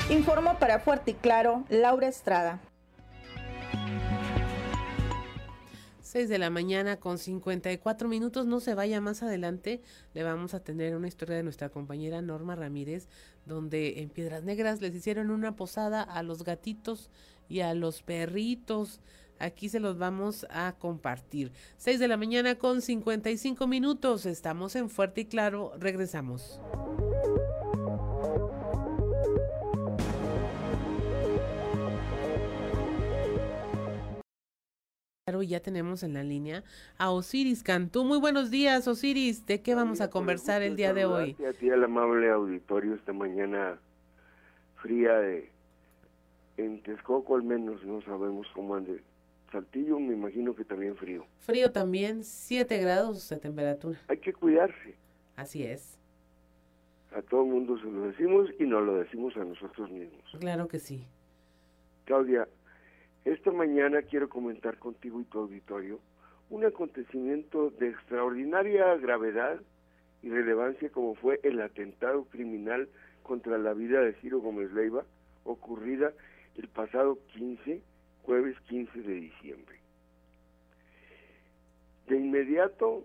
Informo para Fuerte y Claro, Laura Estrada. 6 de la mañana con 54 minutos. No se vaya más adelante. Le vamos a tener una historia de nuestra compañera Norma Ramírez, donde en Piedras Negras les hicieron una posada a los gatitos y a los perritos. Aquí se los vamos a compartir. 6 de la mañana con 55 minutos. Estamos en Fuerte y Claro. Regresamos. Ya tenemos en la línea a Osiris Cantú. Muy buenos días, Osiris. ¿De qué vamos a conversar el día de hoy? A ti, al amable auditorio, esta mañana fría de... En Texcoco al menos no sabemos cómo ande. Saltillo me imagino que también frío. Frío también, 7 grados de temperatura. Hay que cuidarse. Así es. A todo el mundo se lo decimos y nos lo decimos a nosotros mismos. Claro que sí. Claudia, esta mañana quiero comentar contigo y tu auditorio un acontecimiento de extraordinaria gravedad y relevancia como fue el atentado criminal contra la vida de Ciro Gómez Leiva ocurrida el pasado 15, jueves 15 de diciembre. De inmediato,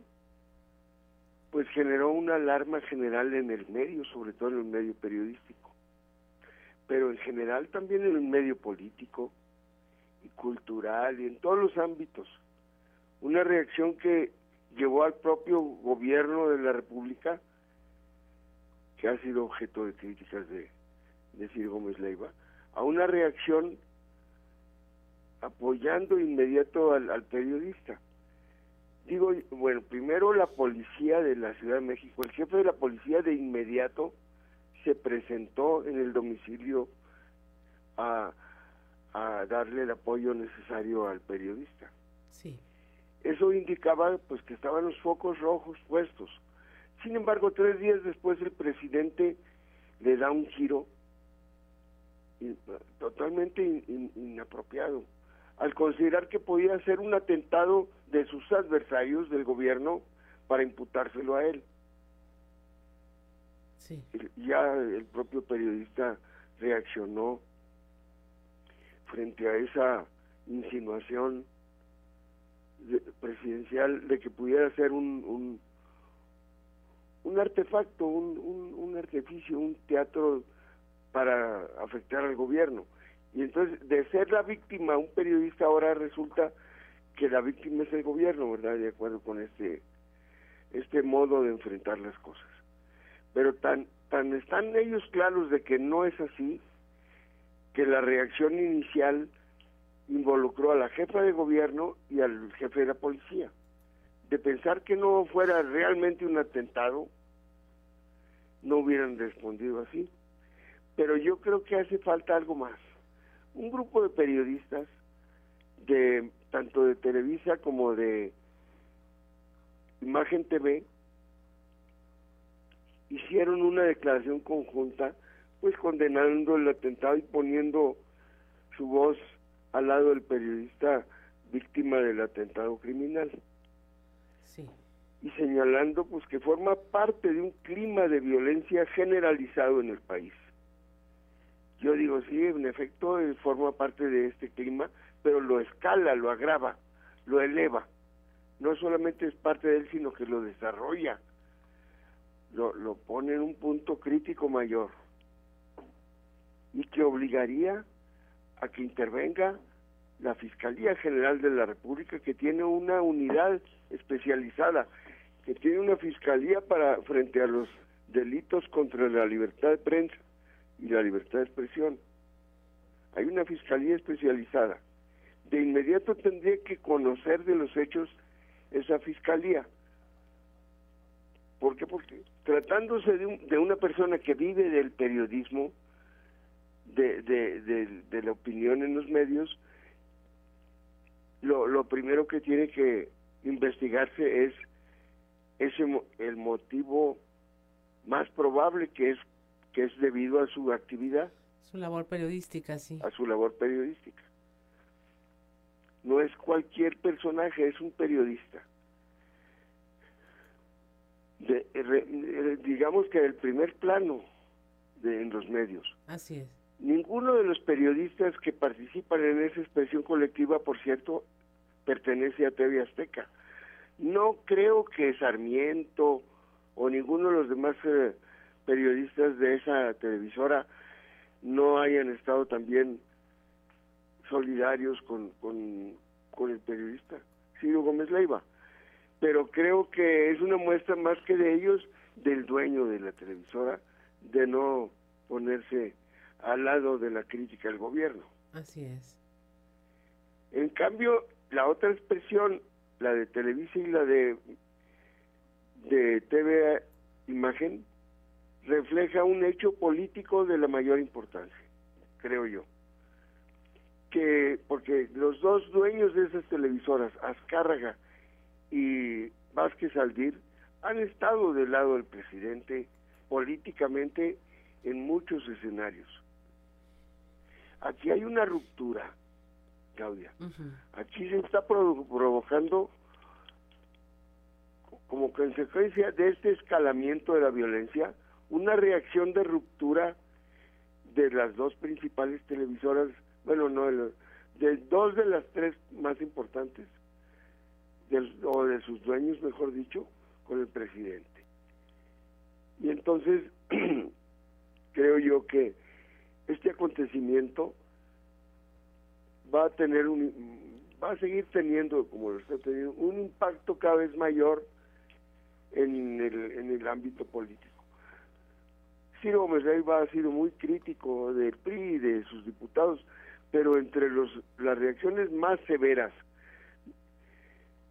pues generó una alarma general en el medio, sobre todo en el medio periodístico, pero en general también en el medio político, y cultural y en todos los ámbitos. Una reacción que llevó al propio gobierno de la República, que ha sido objeto de críticas de, de Ciro Gómez Leiva, a una reacción apoyando inmediato al, al periodista. Digo, bueno, primero la policía de la Ciudad de México, el jefe de la policía de inmediato se presentó en el domicilio a, a darle el apoyo necesario al periodista. Sí. Eso indicaba pues que estaban los focos rojos puestos. Sin embargo, tres días después el presidente le da un giro totalmente inapropiado al considerar que podía ser un atentado de sus adversarios del gobierno para imputárselo a él. Sí. Ya el propio periodista reaccionó frente a esa insinuación presidencial de que pudiera ser un, un, artefacto, un, un, un, artificio, un teatro para afectar al gobierno. Y entonces, de ser la víctima, un periodista ahora resulta que la víctima es el gobierno, ¿verdad? De acuerdo con este, este modo de enfrentar las cosas. Pero tan, tan están ellos claros de que no es así, que la reacción inicial involucró a la jefa de gobierno y al jefe de la policía. De pensar que no fuera realmente un atentado, no hubieran respondido así. Pero yo creo que hace falta algo más. Un grupo de periodistas, de tanto de Televisa como de Imagen TV, hicieron una declaración conjunta, pues condenando el atentado y poniendo su voz al lado del periodista víctima del atentado criminal. Sí. Y señalando pues que forma parte de un clima de violencia generalizado en el país. Yo digo, sí, en efecto, eh, forma parte de este clima, pero lo escala, lo agrava, lo eleva. No solamente es parte de él, sino que lo desarrolla, lo, lo pone en un punto crítico mayor y que obligaría a que intervenga la Fiscalía General de la República, que tiene una unidad especializada, que tiene una fiscalía para frente a los delitos contra la libertad de prensa y la libertad de expresión. Hay una fiscalía especializada. De inmediato tendría que conocer de los hechos esa fiscalía. ¿Por qué? Porque tratándose de, un, de una persona que vive del periodismo, de, de, de, la opinión en los medios, lo, lo primero que tiene que investigarse es ese el motivo más probable que es que es debido a su actividad. Su labor periodística, sí. A su labor periodística. No es cualquier personaje, es un periodista. De, digamos que el primer plano de, en los medios. Así es. Ninguno de los periodistas que participan en esa expresión colectiva, por cierto, pertenece a TV Azteca. No creo que Sarmiento o ninguno de los demás eh, periodistas de esa televisora no hayan estado también solidarios con, con, con el periodista Ciro Gómez Leiva. Pero creo que es una muestra más que de ellos, del dueño de la televisora, de no ponerse al lado de la crítica al gobierno. Así es. En cambio, la otra expresión, la de Televisa y la de, de TV Imagen, refleja un hecho político de la mayor importancia, creo yo. Que, porque los dos dueños de esas televisoras, Azcárraga y Vázquez Aldir, han estado del lado del presidente políticamente en muchos escenarios. Aquí hay una ruptura, Claudia. Aquí se está provocando como consecuencia de este escalamiento de la violencia una reacción de ruptura de las dos principales televisoras, bueno, no, de, dos de las tres más importantes, o de sus dueños, mejor dicho, con el presidente. Y entonces, <clears throat> creo yo que este acontecimiento va a tener un va a seguir teniendo como lo está teniendo un impacto cada vez mayor en el, en el ámbito político. Ciro Gómez Leiva ha sido muy crítico del PRI y de sus diputados, pero entre los las reacciones más severas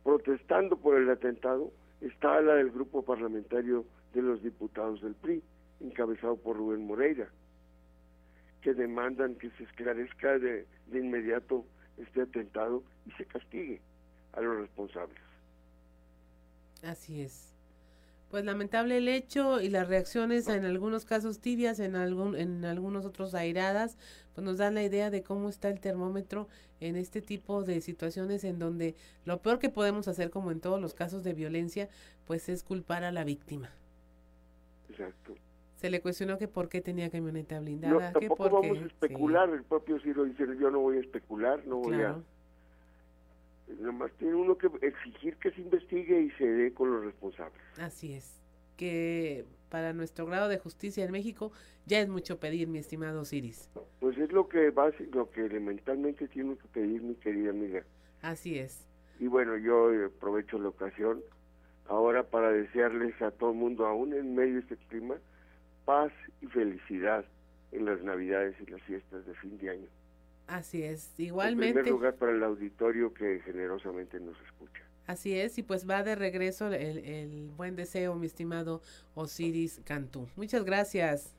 protestando por el atentado está la del grupo parlamentario de los diputados del PRI, encabezado por Rubén Moreira que demandan que se esclarezca de, de inmediato este atentado y se castigue a los responsables. Así es. Pues lamentable el hecho y las reacciones en algunos casos tibias, en algún, en algunos otros airadas, pues nos dan la idea de cómo está el termómetro en este tipo de situaciones en donde lo peor que podemos hacer, como en todos los casos de violencia, pues es culpar a la víctima. Exacto. Se le cuestionó que por qué tenía camioneta blindada. No, tampoco vamos a especular, el propio Ciro dice, yo no voy a especular, no voy a... Nomás tiene uno que exigir que se investigue y se dé con los responsables. Así es. Que para nuestro grado de justicia en México ya es mucho pedir, mi estimado Ciris. Pues es lo que va, lo que elementalmente tiene que pedir mi querida amiga. Así es. Y bueno, yo aprovecho la ocasión ahora para desearles a todo el mundo, aún en medio de este clima, paz y felicidad en las navidades y las fiestas de fin de año. Así es, igualmente. En primer lugar para el auditorio que generosamente nos escucha. Así es, y pues va de regreso el, el buen deseo, mi estimado Osiris Cantú. Muchas gracias.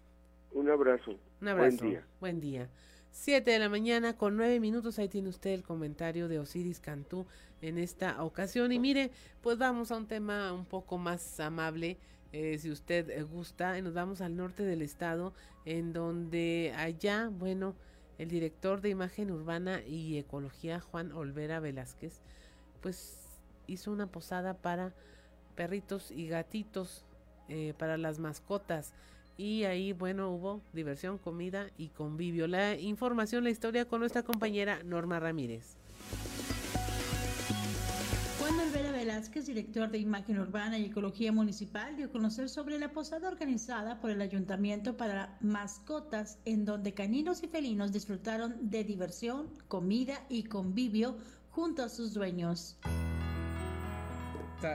Un abrazo. Un abrazo. Buen día. Buen día. Siete de la mañana con nueve minutos, ahí tiene usted el comentario de Osiris Cantú en esta ocasión. Y mire, pues vamos a un tema un poco más amable, eh, si usted eh, gusta, y nos vamos al norte del estado, en donde allá, bueno, el director de imagen urbana y ecología, Juan Olvera Velázquez, pues hizo una posada para perritos y gatitos, eh, para las mascotas. Y ahí, bueno, hubo diversión, comida y convivio. La información, la historia con nuestra compañera Norma Ramírez. Velázquez, director de Imagen Urbana y Ecología Municipal, dio a conocer sobre la posada organizada por el Ayuntamiento para mascotas, en donde caninos y felinos disfrutaron de diversión, comida y convivio junto a sus dueños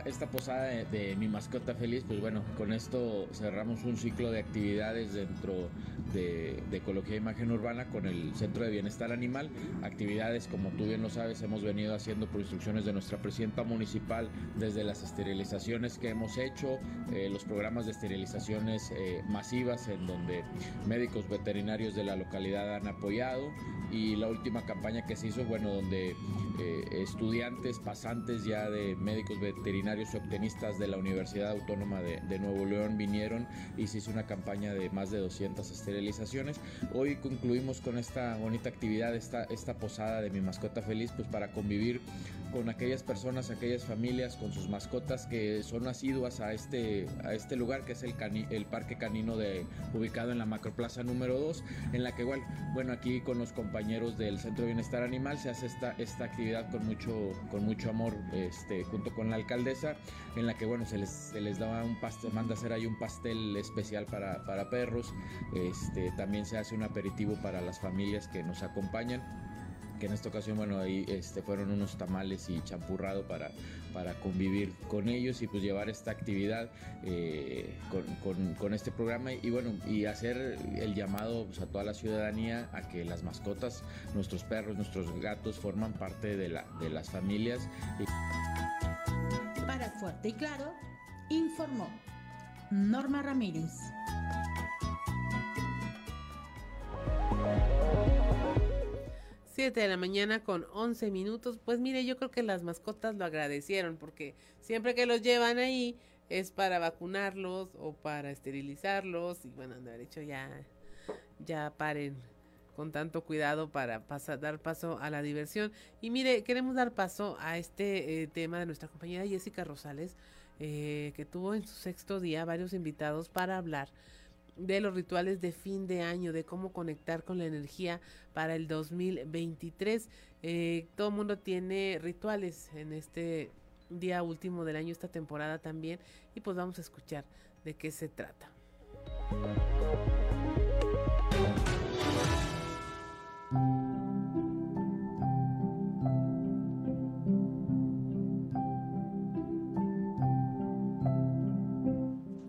esta, posada de, mi mascota feliz, pues bueno, con esto cerramos un ciclo de actividades dentro de, Ecología e Imagen Urbana con el Centro de Bienestar Animal. Actividades, como tú bien lo sabes, hemos venido haciendo por instrucciones de nuestra presidenta municipal desde las esterilizaciones que hemos hecho, eh, los programas de esterilizaciones eh, masivas en donde médicos veterinarios de la localidad han apoyado y la última campaña que se hizo, bueno, donde eh, estudiantes, pasantes ya de médicos veterinarios y optimistas de la Universidad Autónoma de, Nuevo León vinieron y se hizo una campaña de más de 200 esterilizaciones. Hoy concluimos con esta bonita actividad, esta, esta posada de mi mascota feliz, pues para convivir con aquellas personas, aquellas familias con sus mascotas que son asiduas a este, a este lugar que es el, el Parque Canino de, ubicado en la Macroplaza número 2, en la que igual, bueno, aquí con los compañeros del Centro de Bienestar Animal se hace esta, esta actividad con mucho, con mucho amor, este, junto con la alcaldesa, en la que bueno, se les, se les da un pastel, manda hacer ahí un pastel especial para, para perros, este, también se hace un aperitivo para las familias que nos acompañan que en esta ocasión, bueno, ahí este, fueron unos tamales y champurrado para, para convivir con ellos y pues llevar esta actividad eh, con, este programa y bueno, y hacer el llamado pues, a toda la ciudadanía a que las mascotas, nuestros perros, nuestros gatos forman parte de, la, de las familias. Para Fuerte y Claro, informó Norma Ramírez. 7 de la mañana con 11 minutos. Pues mire, yo creo que las mascotas lo agradecieron porque siempre que los llevan ahí es para vacunarlos o para esterilizarlos y bueno, de hecho ya, ya paren con tanto cuidado para pasar, dar paso a la diversión. Y mire, queremos dar paso a este eh, tema de nuestra compañera Jessica Rosales, eh, que tuvo en su sexto día varios invitados para hablar de los rituales de fin de año, de cómo conectar con la energía para el 2023. Eh, todo el mundo tiene rituales en este día último del año, esta temporada también, y pues vamos a escuchar de qué se trata.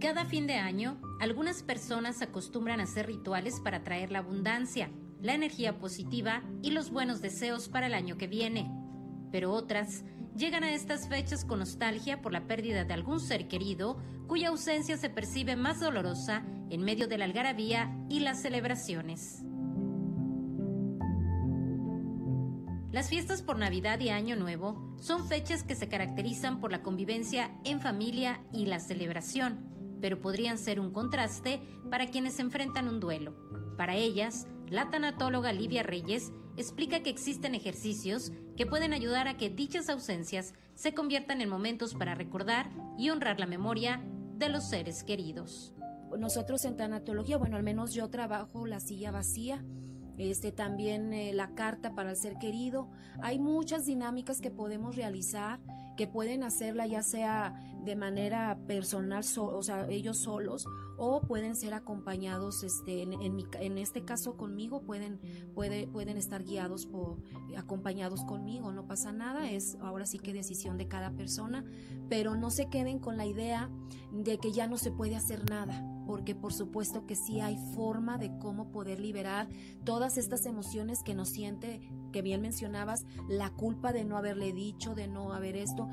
Cada fin de año, algunas personas acostumbran a hacer rituales para traer la abundancia, la energía positiva y los buenos deseos para el año que viene. Pero otras llegan a estas fechas con nostalgia por la pérdida de algún ser querido cuya ausencia se percibe más dolorosa en medio de la algarabía y las celebraciones. Las fiestas por Navidad y Año Nuevo son fechas que se caracterizan por la convivencia en familia y la celebración pero podrían ser un contraste para quienes enfrentan un duelo. Para ellas, la tanatóloga Livia Reyes explica que existen ejercicios que pueden ayudar a que dichas ausencias se conviertan en momentos para recordar y honrar la memoria de los seres queridos. Nosotros en tanatología, bueno, al menos yo trabajo la silla vacía, este también eh, la carta para el ser querido. Hay muchas dinámicas que podemos realizar que pueden hacerla ya sea de manera personal, o sea, ellos solos, o pueden ser acompañados, este, en, en, este caso conmigo, pueden, puede, pueden estar guiados por, acompañados conmigo, no pasa nada, es ahora sí que decisión de cada persona, pero no se queden con la idea de que ya no se puede hacer nada porque por supuesto que sí hay forma de cómo poder liberar todas estas emociones que nos siente, que bien mencionabas, la culpa de no haberle dicho, de no haber esto.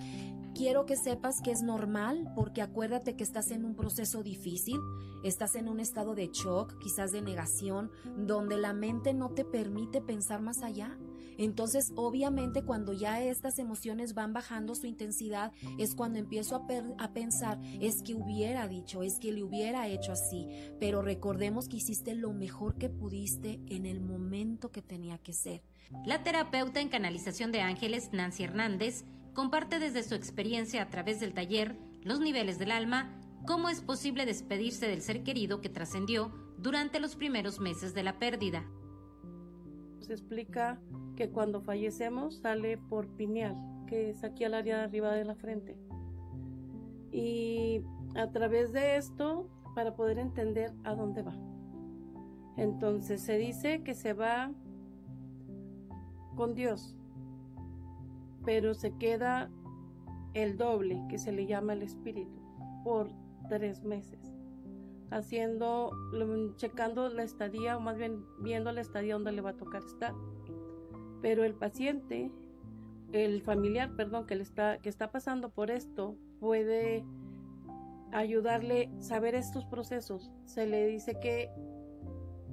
Quiero que sepas que es normal porque acuérdate que estás en un proceso difícil, estás en un estado de shock, quizás de negación, donde la mente no te permite pensar más allá. Entonces, obviamente, cuando ya estas emociones van bajando su intensidad, es cuando empiezo a, pensar, es que hubiera dicho, es que le hubiera hecho así. Pero recordemos que hiciste lo mejor que pudiste en el momento que tenía que ser. La terapeuta en canalización de ángeles, Nancy Hernández, comparte desde su experiencia a través del taller Los niveles del alma, cómo es posible despedirse del ser querido que trascendió durante los primeros meses de la pérdida. Se explica que cuando fallecemos sale por pineal, que es aquí al área de arriba de la frente. Y a través de esto, para poder entender a dónde va. Entonces se dice que se va con Dios, pero se queda el doble, que se le llama el espíritu, por tres meses, haciendo, checando la estadía, o más bien viendo la estadía donde le va a tocar estar. Pero el paciente, el familiar, perdón, que, está, que está pasando por esto, puede ayudarle a saber estos procesos. Se le dice que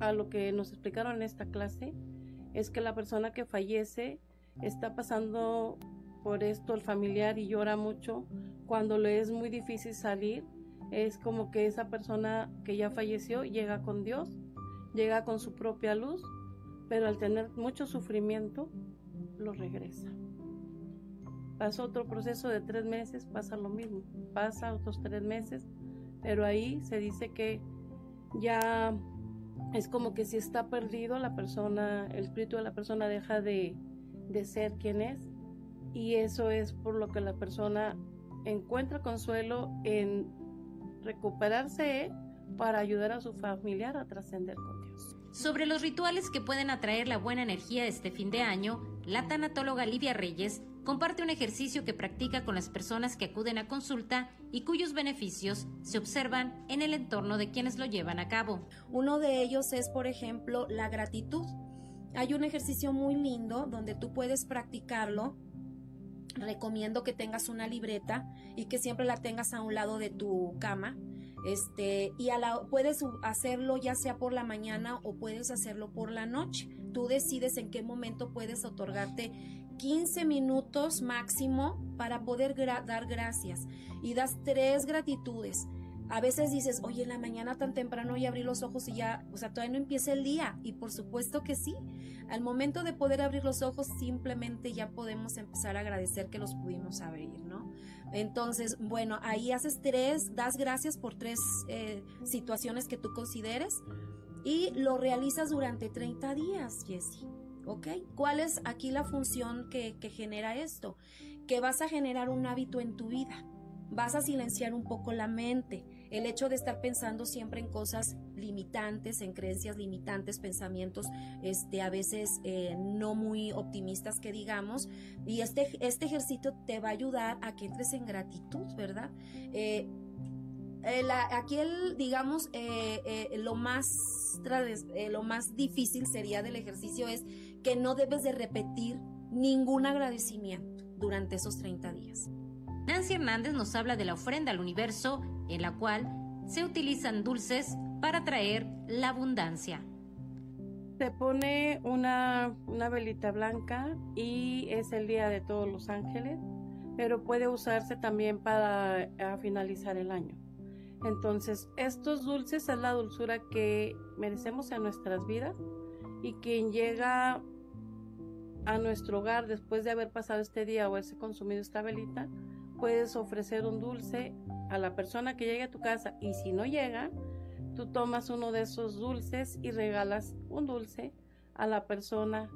a lo que nos explicaron en esta clase es que la persona que fallece está pasando por esto el familiar y llora mucho, cuando le es muy difícil salir, es como que esa persona que ya falleció llega con Dios, llega con su propia luz, pero al tener mucho sufrimiento, lo regresa. Pasa otro proceso de tres meses, pasa lo mismo, pasa otros tres meses, pero ahí se dice que ya es como que si está perdido la persona, el espíritu de la persona deja de, de ser quien es y eso es por lo que la persona encuentra consuelo en recuperarse para ayudar a su familiar a trascender con Dios. Sobre los rituales que pueden atraer la buena energía este fin de año, la tanatóloga Lidia Reyes comparte un ejercicio que practica con las personas que acuden a consulta y cuyos beneficios se observan en el entorno de quienes lo llevan a cabo. Uno de ellos es, por ejemplo, la gratitud. Hay un ejercicio muy lindo donde tú puedes practicarlo. Recomiendo que tengas una libreta y que siempre la tengas a un lado de tu cama. Este, y a la, puedes hacerlo ya sea por la mañana o puedes hacerlo por la noche. Tú decides en qué momento puedes otorgarte 15 minutos máximo para poder dar gracias y das tres gratitudes. A veces dices, oye, en la mañana tan temprano ya abrí los ojos y ya, o sea, todavía no empieza el día. Y por supuesto que sí. Al momento de poder abrir los ojos, simplemente ya podemos empezar a agradecer que los pudimos abrir, ¿no? Entonces, bueno, ahí haces tres, das gracias por tres eh, situaciones que tú consideres y lo realizas durante 30 días, Jessie. ¿Ok? ¿Cuál es aquí la función que, que genera esto? Que vas a generar un hábito en tu vida vas a silenciar un poco la mente. El hecho de estar pensando siempre en cosas limitantes, en creencias limitantes, pensamientos este, a veces eh, no muy optimistas que digamos. Y este, este ejercicio te va a ayudar a que entres en gratitud, ¿verdad? Eh, aquí el, digamos, eh, lo, más, lo más difícil sería del ejercicio es que no debes de repetir ningún agradecimiento durante esos 30 días. Nancy Hernández nos habla de la ofrenda al universo, en la cual se utilizan dulces para traer la abundancia. Se pone una, una velita blanca y es el día de todos los ángeles, pero puede usarse también para finalizar el año. Entonces, estos dulces es la dulzura que merecemos en nuestras vidas y quien llega a nuestro hogar después de haber pasado este día o haberse consumido esta velita, puedes ofrecer un dulce a la persona que llegue a tu casa y si no llega, tú tomas uno de esos dulces y regalas un dulce a la persona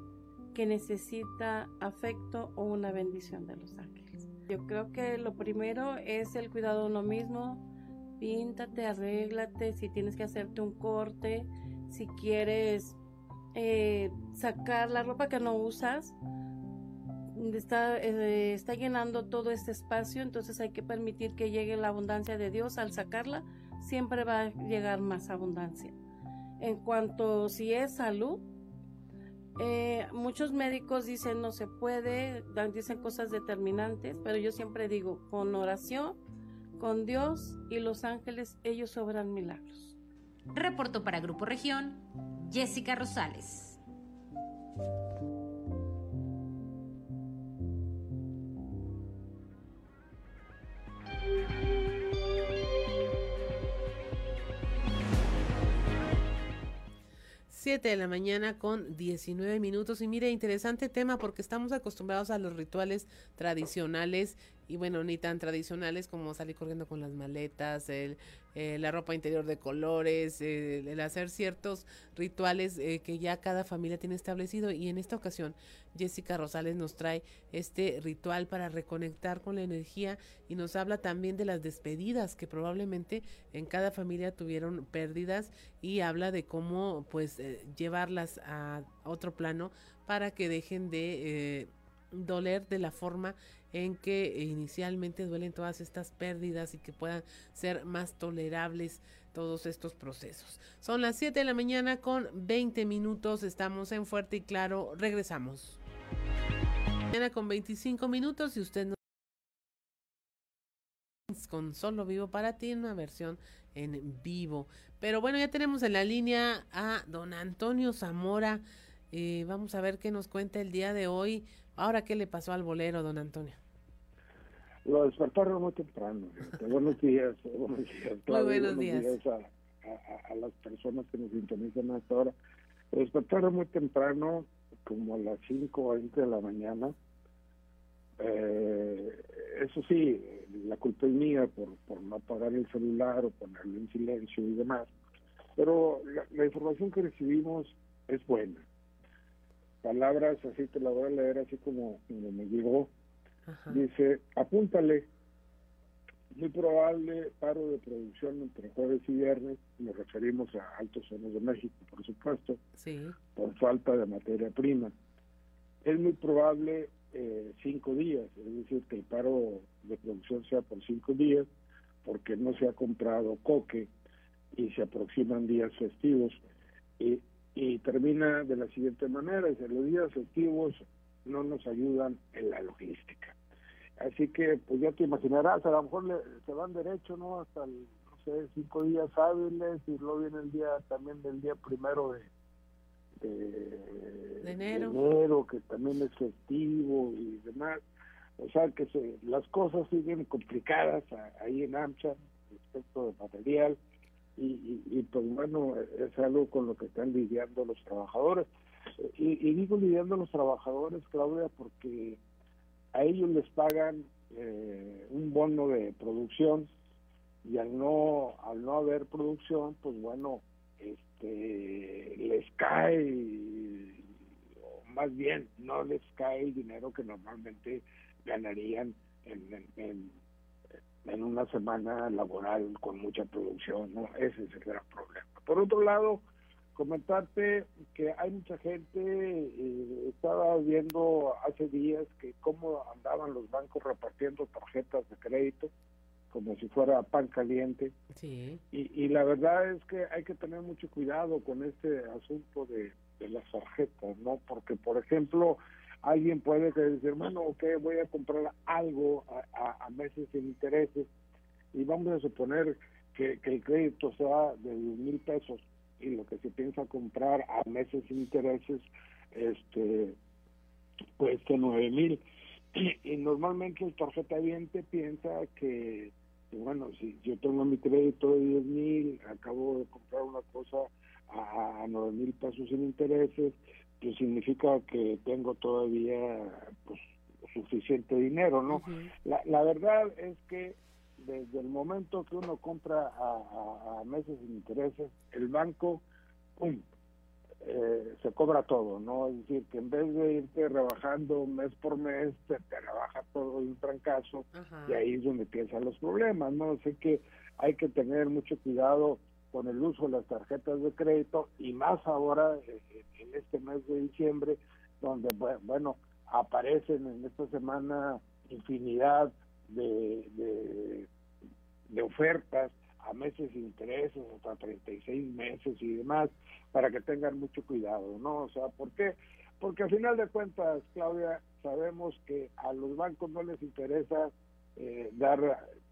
que necesita afecto o una bendición de los ángeles. Yo creo que lo primero es el cuidado de uno mismo. Píntate, arréglate, si tienes que hacerte un corte, si quieres eh, sacar la ropa que no usas, está, eh, está llenando todo este espacio, entonces hay que permitir que llegue la abundancia de Dios al sacarla siempre va a llegar más abundancia. En cuanto si es salud, eh, muchos médicos dicen no se puede, dicen cosas determinantes, pero yo siempre digo, con oración, con Dios y los ángeles, ellos obran milagros. Reporto para Grupo Región, Jessica Rosales. De la mañana con 19 minutos. Y mire, interesante tema porque estamos acostumbrados a los rituales tradicionales y bueno, ni tan tradicionales como salir corriendo con las maletas, el, eh, la ropa interior de colores, el hacer ciertos rituales eh, que ya cada familia tiene establecido. Y en esta ocasión, Jessica Rosales nos trae este ritual para reconectar con la energía y nos habla también de las despedidas que probablemente en cada familia tuvieron pérdidas y habla de cómo pues eh, llevarlas a otro plano para que dejen de doler de la forma en que inicialmente duelen todas estas pérdidas y que puedan ser más tolerables todos estos procesos. Son las 7 de la mañana con 20 minutos, estamos en Fuerte y Claro, regresamos. Mañana con 25 minutos y usted no con solo vivo para ti una versión en vivo. Pero bueno, ya tenemos en la línea a don Antonio Zamora. Eh, vamos a ver qué nos cuenta el día de hoy. Ahora, ¿qué le pasó al bolero, don Antonio? Lo despertaron muy temprano. <laughs> buenos días, buenos días. muy buenos, días. a, las personas que nos sintonizan hasta ahora. Lo despertaron muy temprano, como a las 5 o 20 de la mañana. Eh, eso sí, la culpa es mía por, por no apagar el celular o ponerlo en silencio y demás. Pero la información que recibimos es buena palabras, así te la voy a leer así como, me llegó. Dice, apúntale, muy probable paro de producción entre jueves y viernes, nos referimos a Altos Zonas de México, por supuesto, por falta de materia prima. Es muy probable eh, cinco días, es decir, que el paro de producción sea por cinco días, porque no se ha comprado coque y se aproximan días festivos. Y y termina de la siguiente manera, dice, los días festivos no nos ayudan en la logística. Así que, pues ya te imaginarás, a lo mejor se van derecho, ¿no? Hasta, el, no sé, cinco días hábiles y luego viene el día también del día primero de, de, enero. que también es festivo y demás. O sea que se, las cosas siguen complicadas ahí en AMCHA respecto de material y, y, pues bueno, es algo con lo que están lidiando los trabajadores. Y, digo lidiando los trabajadores, Claudia, porque a ellos les pagan eh, un bono de producción y al no al no haber producción, pues bueno, este les cae o más bien no les cae el dinero que normalmente ganarían en en una semana laboral con mucha producción, ¿no? Ese es el gran problema. Por otro lado, comentarte que hay mucha gente, eh, estaba viendo hace días que cómo andaban los bancos repartiendo tarjetas de crédito como si fuera pan caliente. Sí. Y, y la verdad es que hay que tener mucho cuidado con este asunto de, de las tarjetas, ¿no? Porque, por ejemplo, alguien puede decir, bueno, ok, voy a comprar algo a, meses sin intereses y vamos a suponer que, el crédito sea de 10 mil pesos y lo que se piensa comprar a meses sin intereses este cueste 9 mil y, normalmente el tarjeta viente piensa que, bueno si yo tengo mi crédito de 10 mil acabo de comprar una cosa a, a 9 mil pesos sin intereses que significa que tengo todavía pues, suficiente dinero, ¿no? la, la verdad es que desde el momento que uno compra a, meses sin intereses, el banco, ¡pum!, eh, se cobra todo, ¿no? Es decir, que en vez de irte rebajando mes por mes, te, rebaja todo de un trancazo y ahí es donde empiezan los problemas, ¿no? Así que hay que tener mucho cuidado con el uso de las tarjetas de crédito y más ahora eh, en este mes de diciembre, donde, bueno, aparecen en esta semana infinidad de, de, ofertas a meses sin intereses, hasta 36 meses y demás, para que tengan mucho cuidado, ¿no? O sea, ¿por qué? Porque al final de cuentas, Claudia, sabemos que a los bancos no les interesa eh, dar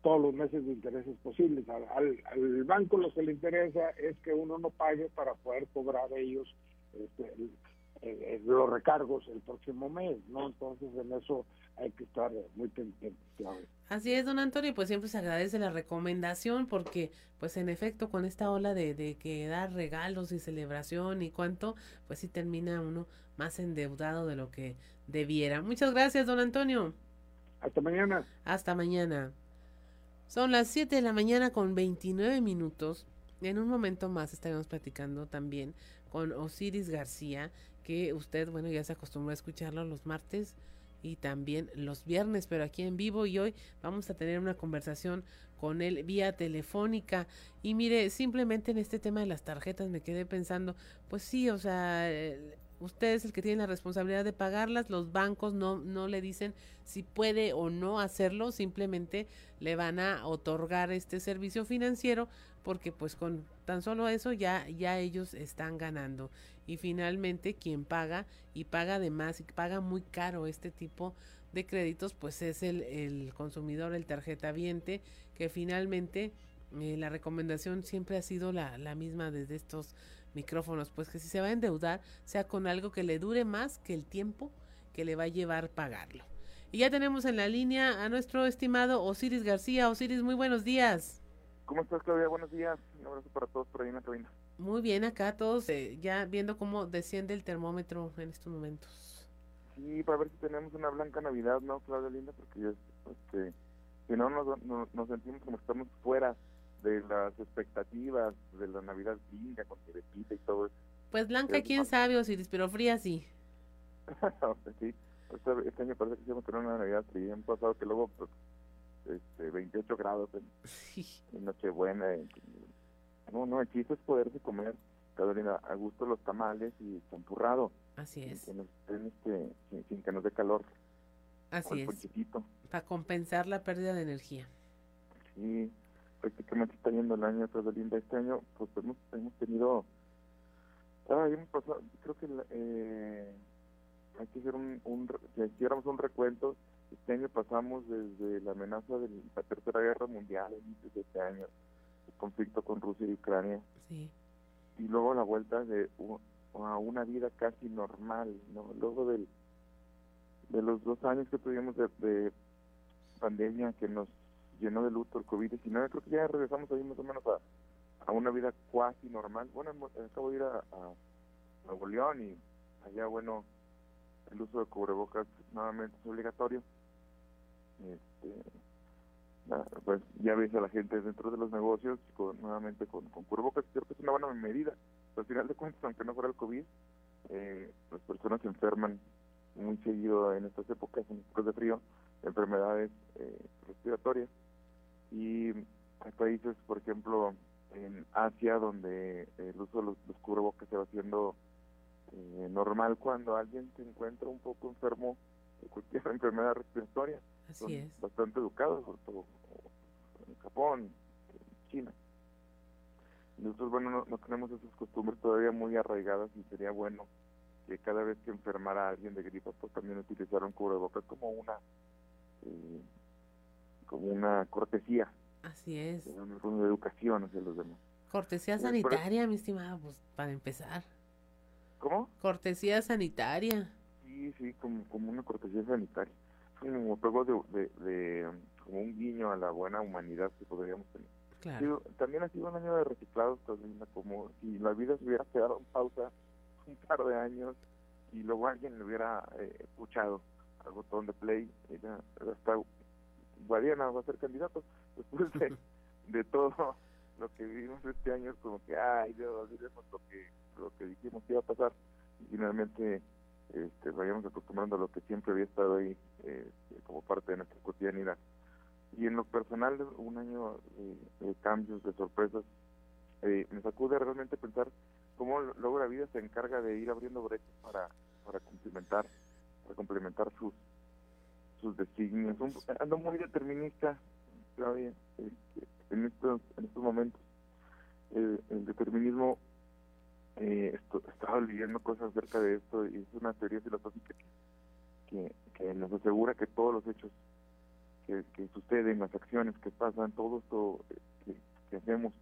todos los meses de intereses posibles. Al, al, banco lo que le interesa es que uno no pague para poder cobrar ellos este, los recargos el próximo mes, ¿no? Entonces en eso hay que estar muy pendientes. Así es, don Antonio, pues siempre se agradece la recomendación porque, pues en efecto, con esta ola de, de que dar regalos y celebración y cuánto, pues sí termina uno más endeudado de lo que debiera. Muchas gracias, don Antonio. Hasta mañana. Hasta mañana. Son las 7 de la mañana con 29 minutos. En un momento más estaremos platicando también con Osiris García, que usted, bueno, ya se acostumbró a escucharlo los martes y también los viernes, pero aquí en vivo y hoy vamos a tener una conversación con él vía telefónica. Y mire, simplemente en este tema de las tarjetas me quedé pensando, pues sí, o sea, usted es el que tiene la responsabilidad de pagarlas, los bancos no, no le dicen si puede o no hacerlo, simplemente le van a otorgar este servicio financiero porque pues con tan solo eso ya, ya ellos están ganando. Y finalmente quien paga y paga de más y paga muy caro este tipo de créditos pues es el, el consumidor, el tarjeta viente, que finalmente eh, la recomendación siempre ha sido la, la misma desde estos micrófonos, pues que si se va a endeudar sea con algo que le dure más que el tiempo que le va a llevar pagarlo. Y ya tenemos en la línea a nuestro estimado Osiris García. Osiris, muy buenos días. ¿Cómo estás, Claudia? Buenos días. Un abrazo para todos por ahí en la cabina. Muy bien, acá todos eh, ya viendo cómo desciende el termómetro en estos momentos. Sí, para ver si tenemos una blanca Navidad, ¿no, Claudia Linda? Porque este, si no nos, nos, sentimos como estamos fuera de las expectativas de la Navidad linda con que repite y todo eso. Pues blanca, quién sabe, Osiris, pero fría sí. <laughs> sí, este, este, año parece que sí a tener una Navidad. Han pasado que luego pues, este, 28 grados en, Nochebuena. no, no, el chiste es poderse comer, Carolina, a gusto los tamales y champurrado. Así es. Sin que, este, sin, que nos dé calor. Así es. Para compensar la pérdida de energía. Sí, prácticamente está yendo el año, Carolina. Este año, pues hemos, hemos tenido. Ah, hemos pasado, creo que eh, hay que hacer un, un, si hiciéramos un recuento este año pasamos desde la amenaza de la Tercera Guerra Mundial, inicios de este año, el conflicto con Rusia y Ucrania, y luego la vuelta de a una vida casi normal, ¿no? Luego del, de los dos años que tuvimos de, pandemia que nos llenó de luto el COVID-19, creo que ya regresamos ahí más o menos a, a una vida cuasi normal. Bueno, acabo de ir a, a Nuevo León y allá, bueno, el uso de cubrebocas nuevamente es obligatorio este, pues ya ves a la gente dentro de los negocios con, nuevamente con, con creo que es una buena medida. al final de cuentas, aunque no fuera el COVID, eh, las personas se enferman muy seguido en estas épocas, en épocas de frío, enfermedades eh, respiratorias. Y hay países, por ejemplo, en Asia, donde el uso de los, los cubrebocas se va haciendo eh, normal cuando alguien se encuentra un poco enfermo de cualquier <laughs> enfermedad respiratoria Así es. bastante educados, sobre todo en Japón, en China. Nosotros, bueno, no, tenemos esas costumbres todavía muy arraigadas y sería bueno que cada vez que enfermara a alguien de gripa, pues también utilizaran cubrebocas como una eh, como una cortesía. Así es. Una, educación hacia los demás. Cortesía sanitaria, mi estimado, pues para empezar. ¿Cómo? Cortesía sanitaria. Sí, sí, como, como una cortesía sanitaria como de, de, como un guiño a la buena humanidad que podríamos tener. también ha sido un año de reciclados, como si la vida se hubiera quedado en pausa un par de años y luego alguien le hubiera eh, escuchado al botón de play, era, hasta Guadiana va a ser candidato después de, <laughs> de todo lo que vivimos este año, como que, ay, Dios, olvidemos lo que, lo que dijimos que iba a pasar y finalmente este, vayamos acostumbrando a lo que siempre había estado ahí eh, como parte de nuestra cotidianidad. Y en lo personal, un año de, cambios, de sorpresas, eh, me sacude realmente pensar cómo luego la vida se encarga de ir abriendo brechas para, para complementar para complementar sus sus designios. ando muy determinista, Claudia. Este, en estos, en estos momentos el, el determinismo eh, esto, estaba leyendo cosas acerca de esto y es una teoría filosófica que, que, nos asegura que todos los hechos que, que, suceden, las acciones que pasan, todo esto eh, que, hacemos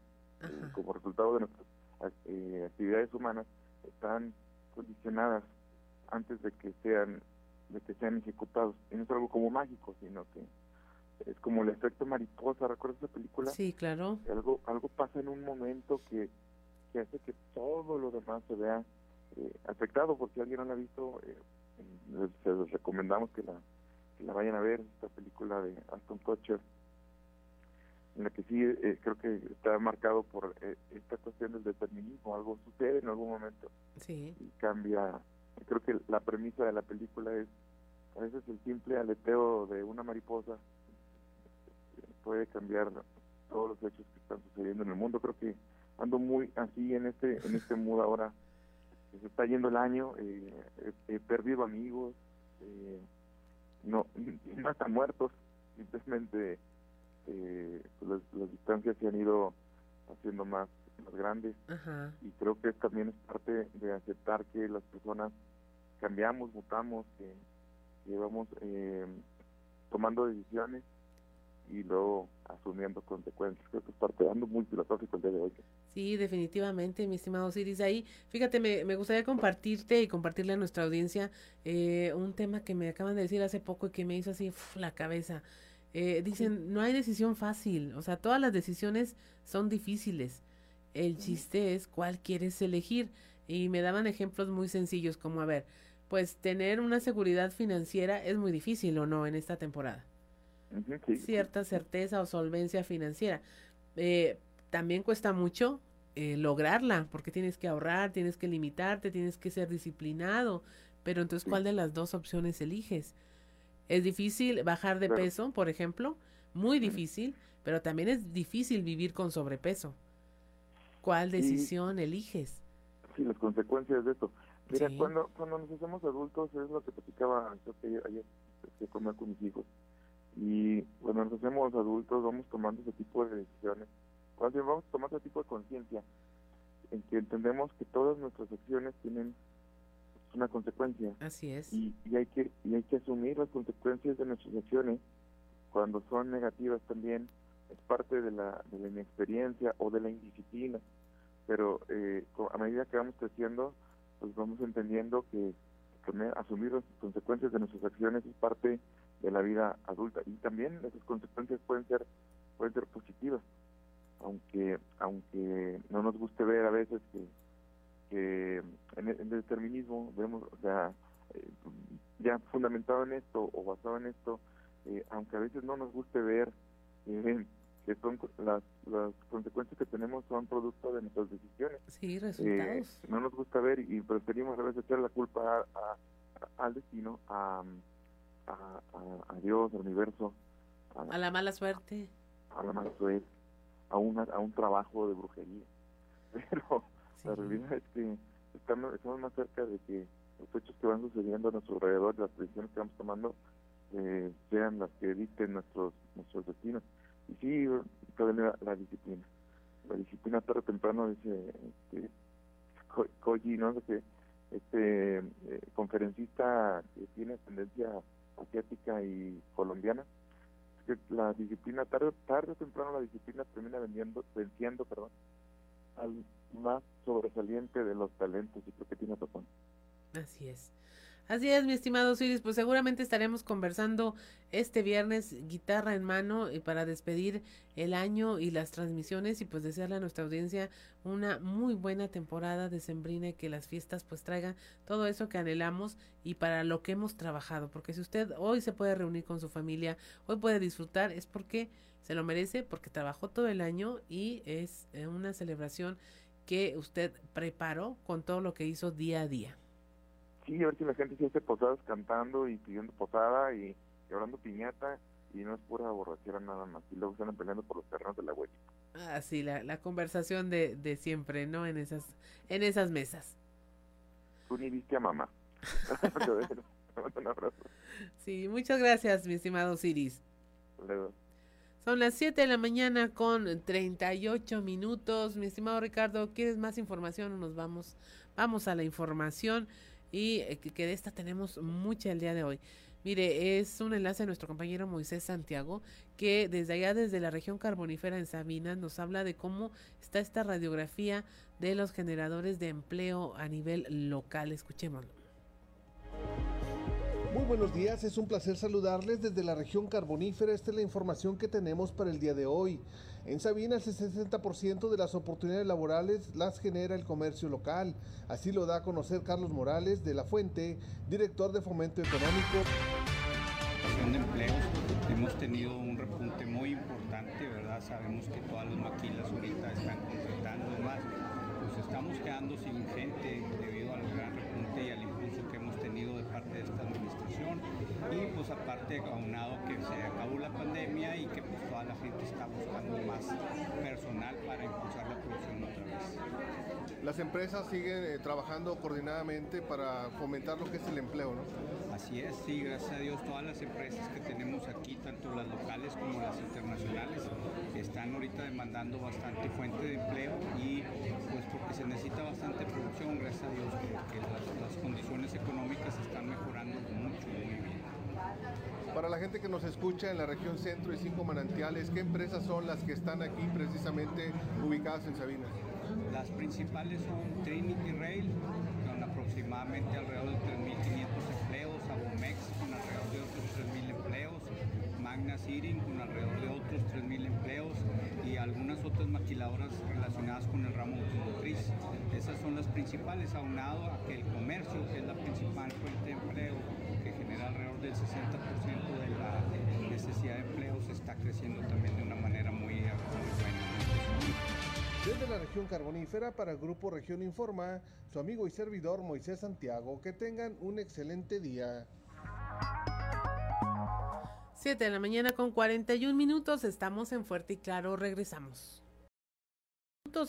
eh, como resultado de nuestras eh, actividades humanas están condicionadas antes de que sean de que sean ejecutados. Y no es algo como mágico, sino que es como el efecto mariposa, ¿recuerdas esa película? Sí, claro. Algo, algo pasa en un momento que, que hace que todo lo demás se vea eh, afectado, porque alguien no la ha visto, eh, les, recomendamos que la, que la vayan a ver, esta película de Aston Kutcher, en la que sí eh, creo que está marcado por eh, esta cuestión del determinismo, algo sucede en algún momento sí. y cambia, creo que la premisa de la película es, a veces el simple aleteo de una mariposa puede cambiar todos los hechos que están sucediendo en el mundo. Creo que ando muy así en este en este <laughs> mood ahora. Se está yendo el año, eh, he, perdido amigos, eh, no, <clears throat> no están muertos, simplemente eh, pues las, distancias se han ido haciendo más, más grandes y creo que también es parte de aceptar que las personas cambiamos, mutamos, que, que vamos eh, tomando decisiones y luego asumiendo consecuencias. Creo que es parte, ando muy filosófico el día de hoy. Sí, definitivamente, mi estimado Siris. Ahí, fíjate, me, me gustaría compartirte y compartirle a nuestra audiencia eh, un tema que me acaban de decir hace poco y que me hizo así la cabeza. Eh, dicen, no hay decisión fácil, o sea, todas las decisiones son difíciles. El chiste es cuál quieres elegir. Y me daban ejemplos muy sencillos, como, a ver, pues tener una seguridad financiera es muy difícil o no en esta temporada cierta certeza o solvencia financiera. Eh, también cuesta mucho eh, lograrla, porque tienes que ahorrar, tienes que limitarte, tienes que ser disciplinado. Pero entonces, ¿cuál de las dos opciones eliges? Es difícil bajar de peso, por ejemplo, muy difícil, pero también es difícil vivir con sobrepeso. ¿Cuál decisión eliges? Sí, las consecuencias de esto. Mira, cuando, cuando nos hacemos adultos, es lo que platicaba ayer, ayer que con mis hijos y cuando nos hacemos adultos vamos tomando ese tipo de decisiones, cuando vamos tomando ese tipo de conciencia, en que entendemos que todas nuestras acciones tienen una consecuencia. Así es. Y, y, hay que y hay que asumir las consecuencias de nuestras acciones cuando son negativas también es parte de la, de la inexperiencia o de la indisciplina pero eh, a medida que vamos creciendo pues vamos entendiendo que asumir las consecuencias de nuestras acciones es parte de la vida adulta. Y también esas consecuencias pueden ser pueden ser positivas. Aunque aunque no nos guste ver a veces que, que en, el, determinismo vemos o sea eh, ya fundamentado en esto o basado en esto eh, aunque a veces no nos guste ver eh, que son las, las consecuencias que tenemos son producto de nuestras decisiones sí resultados no nos gusta ver y preferimos a veces echar la culpa al destino a a, a, Dios, al universo. A, la mala suerte. A la mala suerte, a, una, a un trabajo de brujería. <laughs> Pero la realidad es que estamos, estamos más cerca de que los hechos que van sucediendo a nuestro alrededor, las decisiones que vamos tomando, eh, sean las que dicten nuestros, nuestros destinos. Y sí, la, la disciplina. La disciplina tarde o temprano, dice este, Koji, ¿no? Este eh, conferencista que tiene tendencia asiática y colombiana, que la disciplina, tarde, tarde o temprano la disciplina termina vendiendo, venciendo perdón, al más sobresaliente de los talentos y creo que tiene razón. Así es. Así es, mi estimado Siris, pues seguramente estaremos conversando este viernes guitarra en mano y para despedir el año y las transmisiones y pues desearle a nuestra audiencia una muy buena temporada de Sembrina y que las fiestas pues traigan todo eso que anhelamos y para lo que hemos trabajado, porque si usted hoy se puede reunir con su familia, hoy puede disfrutar, es porque se lo merece, porque trabajó todo el año y es eh, una celebración que usted preparó con todo lo que hizo día a día. Sí, a ver si la gente se hace posadas cantando y pidiendo posada y, hablando piñata y no es pura borrachera nada más. Y luego están peleando por los terrenos de la huella. Ah, sí, la, la conversación de, de siempre, ¿no? En esas, en esas mesas. Tú ni viste a mamá. Un <laughs> abrazo. Sí, muchas gracias, mi estimado. Luego. Son las 7 de la mañana con 38 minutos. Mi estimado Ricardo, ¿quieres más información o nos vamos? Vamos a la información y eh, que de esta tenemos mucha el día de hoy. Mire, es un enlace de nuestro compañero Moisés Santiago, que desde allá, desde la región carbonífera en Sabinas, nos habla de cómo está esta radiografía de los generadores de empleo a nivel local. Escuchémoslo. Muy buenos días, es un placer saludarles desde la región carbonífera. Esta es la información que tenemos para el día de hoy. En Sabina, el 60% de las oportunidades laborales las genera el comercio local. Así lo da a conocer Carlos Morales de La Fuente, director de Fomento Económico. de empleos hemos tenido un repunte muy importante, ¿verdad? Sabemos que todas las maquilas ahorita están contratando más. Pues estamos quedando sin gente debido al gran repunte y al impulso que hemos tenido de parte de esta administración y pues aparte aunado que se acabó la pandemia y que pues toda la gente está buscando más personal para impulsar la producción otra vez. Las empresas siguen eh, trabajando coordinadamente para fomentar lo que es el empleo, ¿no? Así es, sí, gracias a Dios todas las empresas que tenemos aquí, tanto las locales como las internacionales, están ahorita demandando bastante fuente de empleo y pues porque se necesita bastante producción, gracias a Dios que, las, las condiciones económicas están mejorando. Para la gente que nos escucha en la región centro y cinco manantiales, ¿qué empresas son las que están aquí precisamente ubicadas en Sabina? Las principales son Trinity Rail, con aproximadamente alrededor de 3.500 empleos, Abomex con alrededor de otros 3.000 empleos, Magna Seating con alrededor de otros 3.000 empleos y algunas otras maquiladoras relacionadas con el ramo automotriz. Esas son las principales, aunado a que el comercio, que es la principal fuente de empleo, que genera alrededor del 60% de la necesidad de empleo, se está creciendo también de una manera muy, muy buena. Desde la región carbonífera para el Grupo Región Informa, su amigo y servidor Moisés Santiago, que tengan un excelente día. 7 de la mañana con 41 minutos, estamos en Fuerte y Claro, regresamos.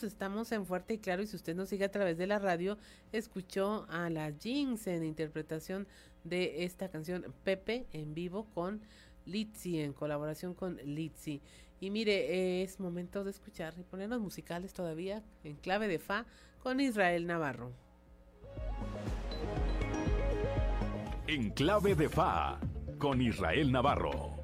Estamos en Fuerte y Claro y si usted nos sigue a través de la radio, escuchó a la Jinx en interpretación de esta canción Pepe en vivo con Litzy, en colaboración con Litzy. Y mire, es momento de escuchar y ponernos musicales todavía en clave de Fa con Israel Navarro. En clave de Fa con Israel Navarro.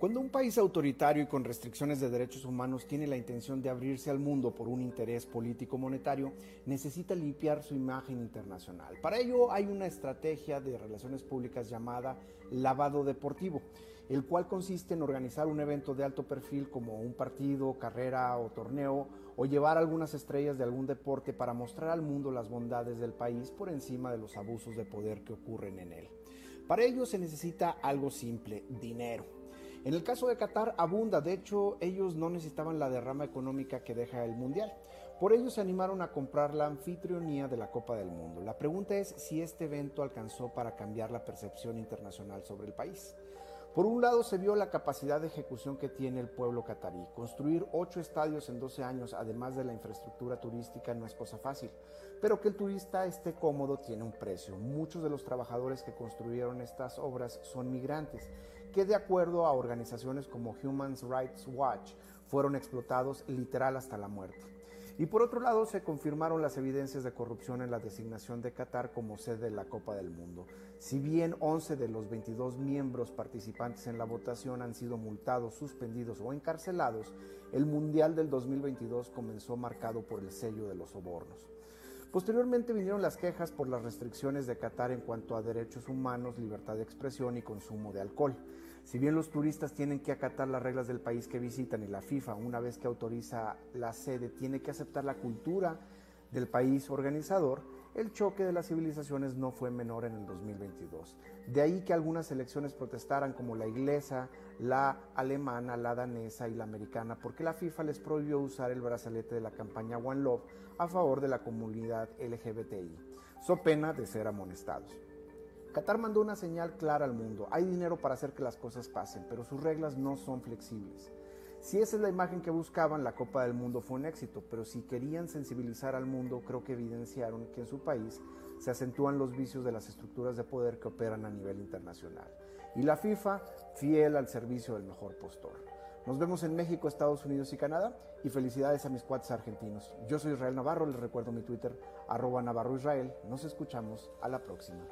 Cuando un país autoritario y con restricciones de derechos humanos tiene la intención de abrirse al mundo por un interés político monetario, necesita limpiar su imagen internacional. Para ello hay una estrategia de relaciones públicas llamada lavado deportivo, el cual consiste en organizar un evento de alto perfil como un partido, carrera o torneo, o llevar algunas estrellas de algún deporte para mostrar al mundo las bondades del país por encima de los abusos de poder que ocurren en él. Para ello se necesita algo simple, dinero. En el caso de Qatar abunda, de hecho ellos no necesitaban la derrama económica que deja el Mundial. Por ello se animaron a comprar la anfitrionía de la Copa del Mundo. La pregunta es si este evento alcanzó para cambiar la percepción internacional sobre el país. Por un lado se vio la capacidad de ejecución que tiene el pueblo catarí. Construir ocho estadios en 12 años, además de la infraestructura turística, no es cosa fácil. Pero que el turista esté cómodo tiene un precio. Muchos de los trabajadores que construyeron estas obras son migrantes, que de acuerdo a organizaciones como Human Rights Watch fueron explotados literal hasta la muerte. Y por otro lado, se confirmaron las evidencias de corrupción en la designación de Qatar como sede de la Copa del Mundo. Si bien 11 de los 22 miembros participantes en la votación han sido multados, suspendidos o encarcelados, el Mundial del 2022 comenzó marcado por el sello de los sobornos. Posteriormente vinieron las quejas por las restricciones de Qatar en cuanto a derechos humanos, libertad de expresión y consumo de alcohol. Si bien los turistas tienen que acatar las reglas del país que visitan y la FIFA, una vez que autoriza la sede, tiene que aceptar la cultura del país organizador, el choque de las civilizaciones no fue menor en el 2022. De ahí que algunas selecciones protestaran como la inglesa, la alemana, la danesa y la americana, porque la FIFA les prohibió usar el brazalete de la campaña One Love a favor de la comunidad LGBTI, so pena de ser amonestados. Qatar mandó una señal clara al mundo. Hay dinero para hacer que las cosas pasen, pero sus reglas no son flexibles. Si esa es la imagen que buscaban, la Copa del Mundo fue un éxito, pero si querían sensibilizar al mundo, creo que evidenciaron que en su país se acentúan los vicios de las estructuras de poder que operan a nivel internacional. Y la FIFA, fiel al servicio del mejor postor. Nos vemos en México, Estados Unidos y Canadá. Y felicidades a mis cuates argentinos. Yo soy Israel Navarro, les recuerdo mi Twitter, arroba Navarro Israel. Nos escuchamos a la próxima.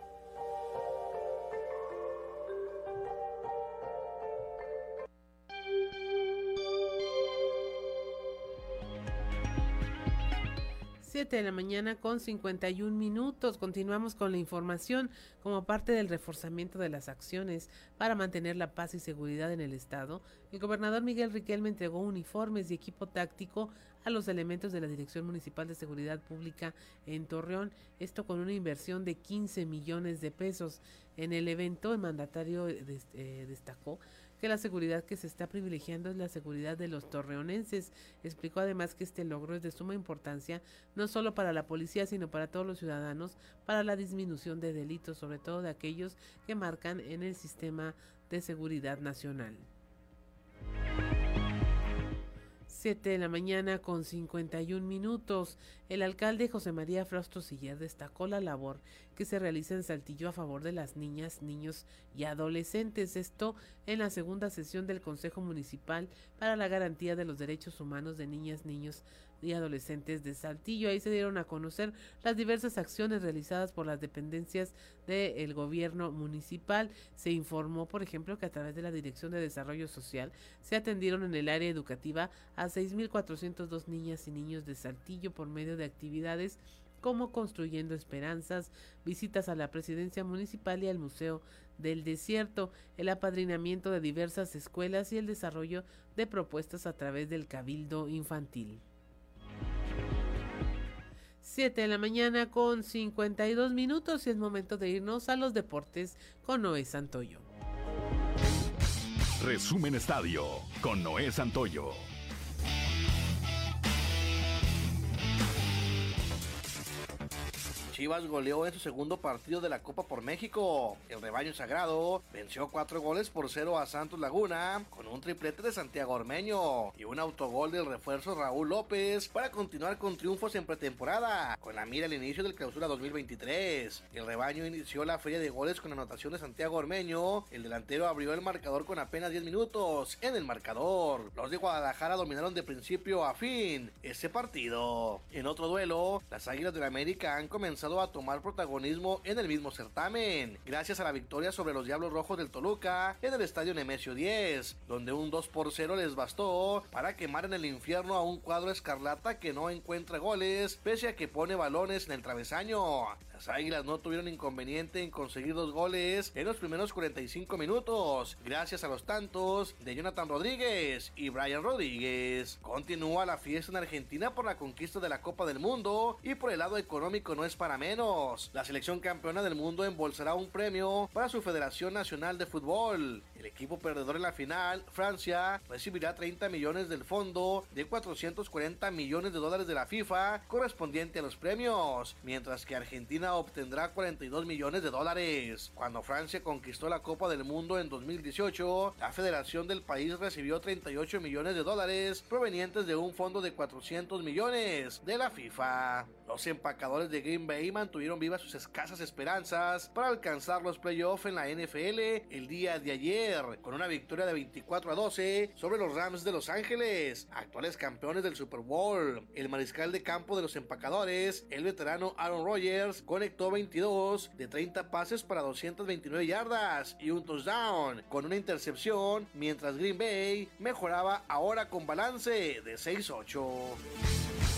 7 de la mañana con 51 minutos. Continuamos con la información como parte del reforzamiento de las acciones para mantener la paz y seguridad en el estado. El gobernador Miguel Riquelme entregó uniformes y equipo táctico a los elementos de la Dirección Municipal de Seguridad Pública en Torreón, esto con una inversión de 15 millones de pesos. En el evento, el mandatario eh, destacó que la seguridad que se está privilegiando es la seguridad de los torreonenses. Explicó además que este logro es de suma importancia no solo para la policía, sino para todos los ciudadanos, para la disminución de delitos, sobre todo de aquellos que marcan en el sistema de seguridad nacional. 7 de la mañana con 51 minutos. El alcalde José María Frausto Siller destacó la labor que se realiza en Saltillo a favor de las niñas, niños y adolescentes. Esto en la segunda sesión del Consejo Municipal para la Garantía de los Derechos Humanos de Niñas, Niños y adolescentes de Saltillo. Ahí se dieron a conocer las diversas acciones realizadas por las dependencias del gobierno municipal. Se informó, por ejemplo, que a través de la Dirección de Desarrollo Social se atendieron en el área educativa a 6.402 niñas y niños de Saltillo por medio de actividades como Construyendo Esperanzas, visitas a la presidencia municipal y al Museo del Desierto, el apadrinamiento de diversas escuelas y el desarrollo de propuestas a través del Cabildo Infantil. 7 de la mañana con 52 minutos y es momento de irnos a los deportes con Noé Santoyo. Resumen Estadio con Noé Santoyo. Chivas goleó en su segundo partido de la Copa por México. El rebaño sagrado venció cuatro goles por cero a Santos Laguna con un triplete de Santiago Ormeño y un autogol del refuerzo Raúl López para continuar con triunfos en pretemporada con la mira al inicio del clausura 2023. El rebaño inició la feria de goles con anotación de Santiago Ormeño. El delantero abrió el marcador con apenas 10 minutos en el marcador. Los de Guadalajara dominaron de principio a fin ese partido. En otro duelo, las Águilas del América han comenzado a tomar protagonismo en el mismo certamen, gracias a la victoria sobre los Diablos Rojos del Toluca en el estadio Nemesio 10, donde un 2 por 0 les bastó para quemar en el infierno a un cuadro escarlata que no encuentra goles, pese a que pone balones en el travesaño. Las Águilas no tuvieron inconveniente en conseguir dos goles en los primeros 45 minutos, gracias a los tantos de Jonathan Rodríguez y Brian Rodríguez. Continúa la fiesta en Argentina por la conquista de la Copa del Mundo y por el lado económico no es para menos. La selección campeona del mundo embolsará un premio para su Federación Nacional de Fútbol. El equipo perdedor en la final, Francia, recibirá 30 millones del fondo de 440 millones de dólares de la FIFA correspondiente a los premios, mientras que Argentina obtendrá 42 millones de dólares. Cuando Francia conquistó la Copa del Mundo en 2018, la federación del país recibió 38 millones de dólares provenientes de un fondo de 400 millones de la FIFA. Los empacadores de Green Bay mantuvieron vivas sus escasas esperanzas para alcanzar los playoffs en la NFL el día de ayer con una victoria de 24 a 12 sobre los Rams de Los Ángeles, actuales campeones del Super Bowl. El mariscal de campo de los empacadores, el veterano Aaron Rodgers, conectó 22 de 30 pases para 229 yardas y un touchdown con una intercepción, mientras Green Bay mejoraba ahora con balance de 6-8.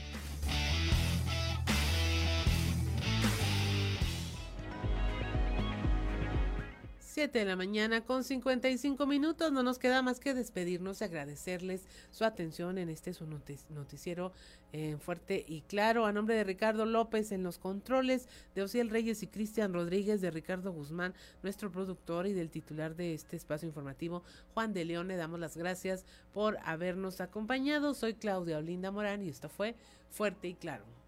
7 de la mañana con 55 minutos. No nos queda más que despedirnos y agradecerles su atención en este su noticiero en fuerte y claro. A nombre de Ricardo López en los controles, de Ociel Reyes y Cristian Rodríguez, de Ricardo Guzmán, nuestro productor y del titular de este espacio informativo, Juan de León, le damos las gracias por habernos acompañado. Soy Claudia Olinda Morán y esto fue Fuerte y Claro.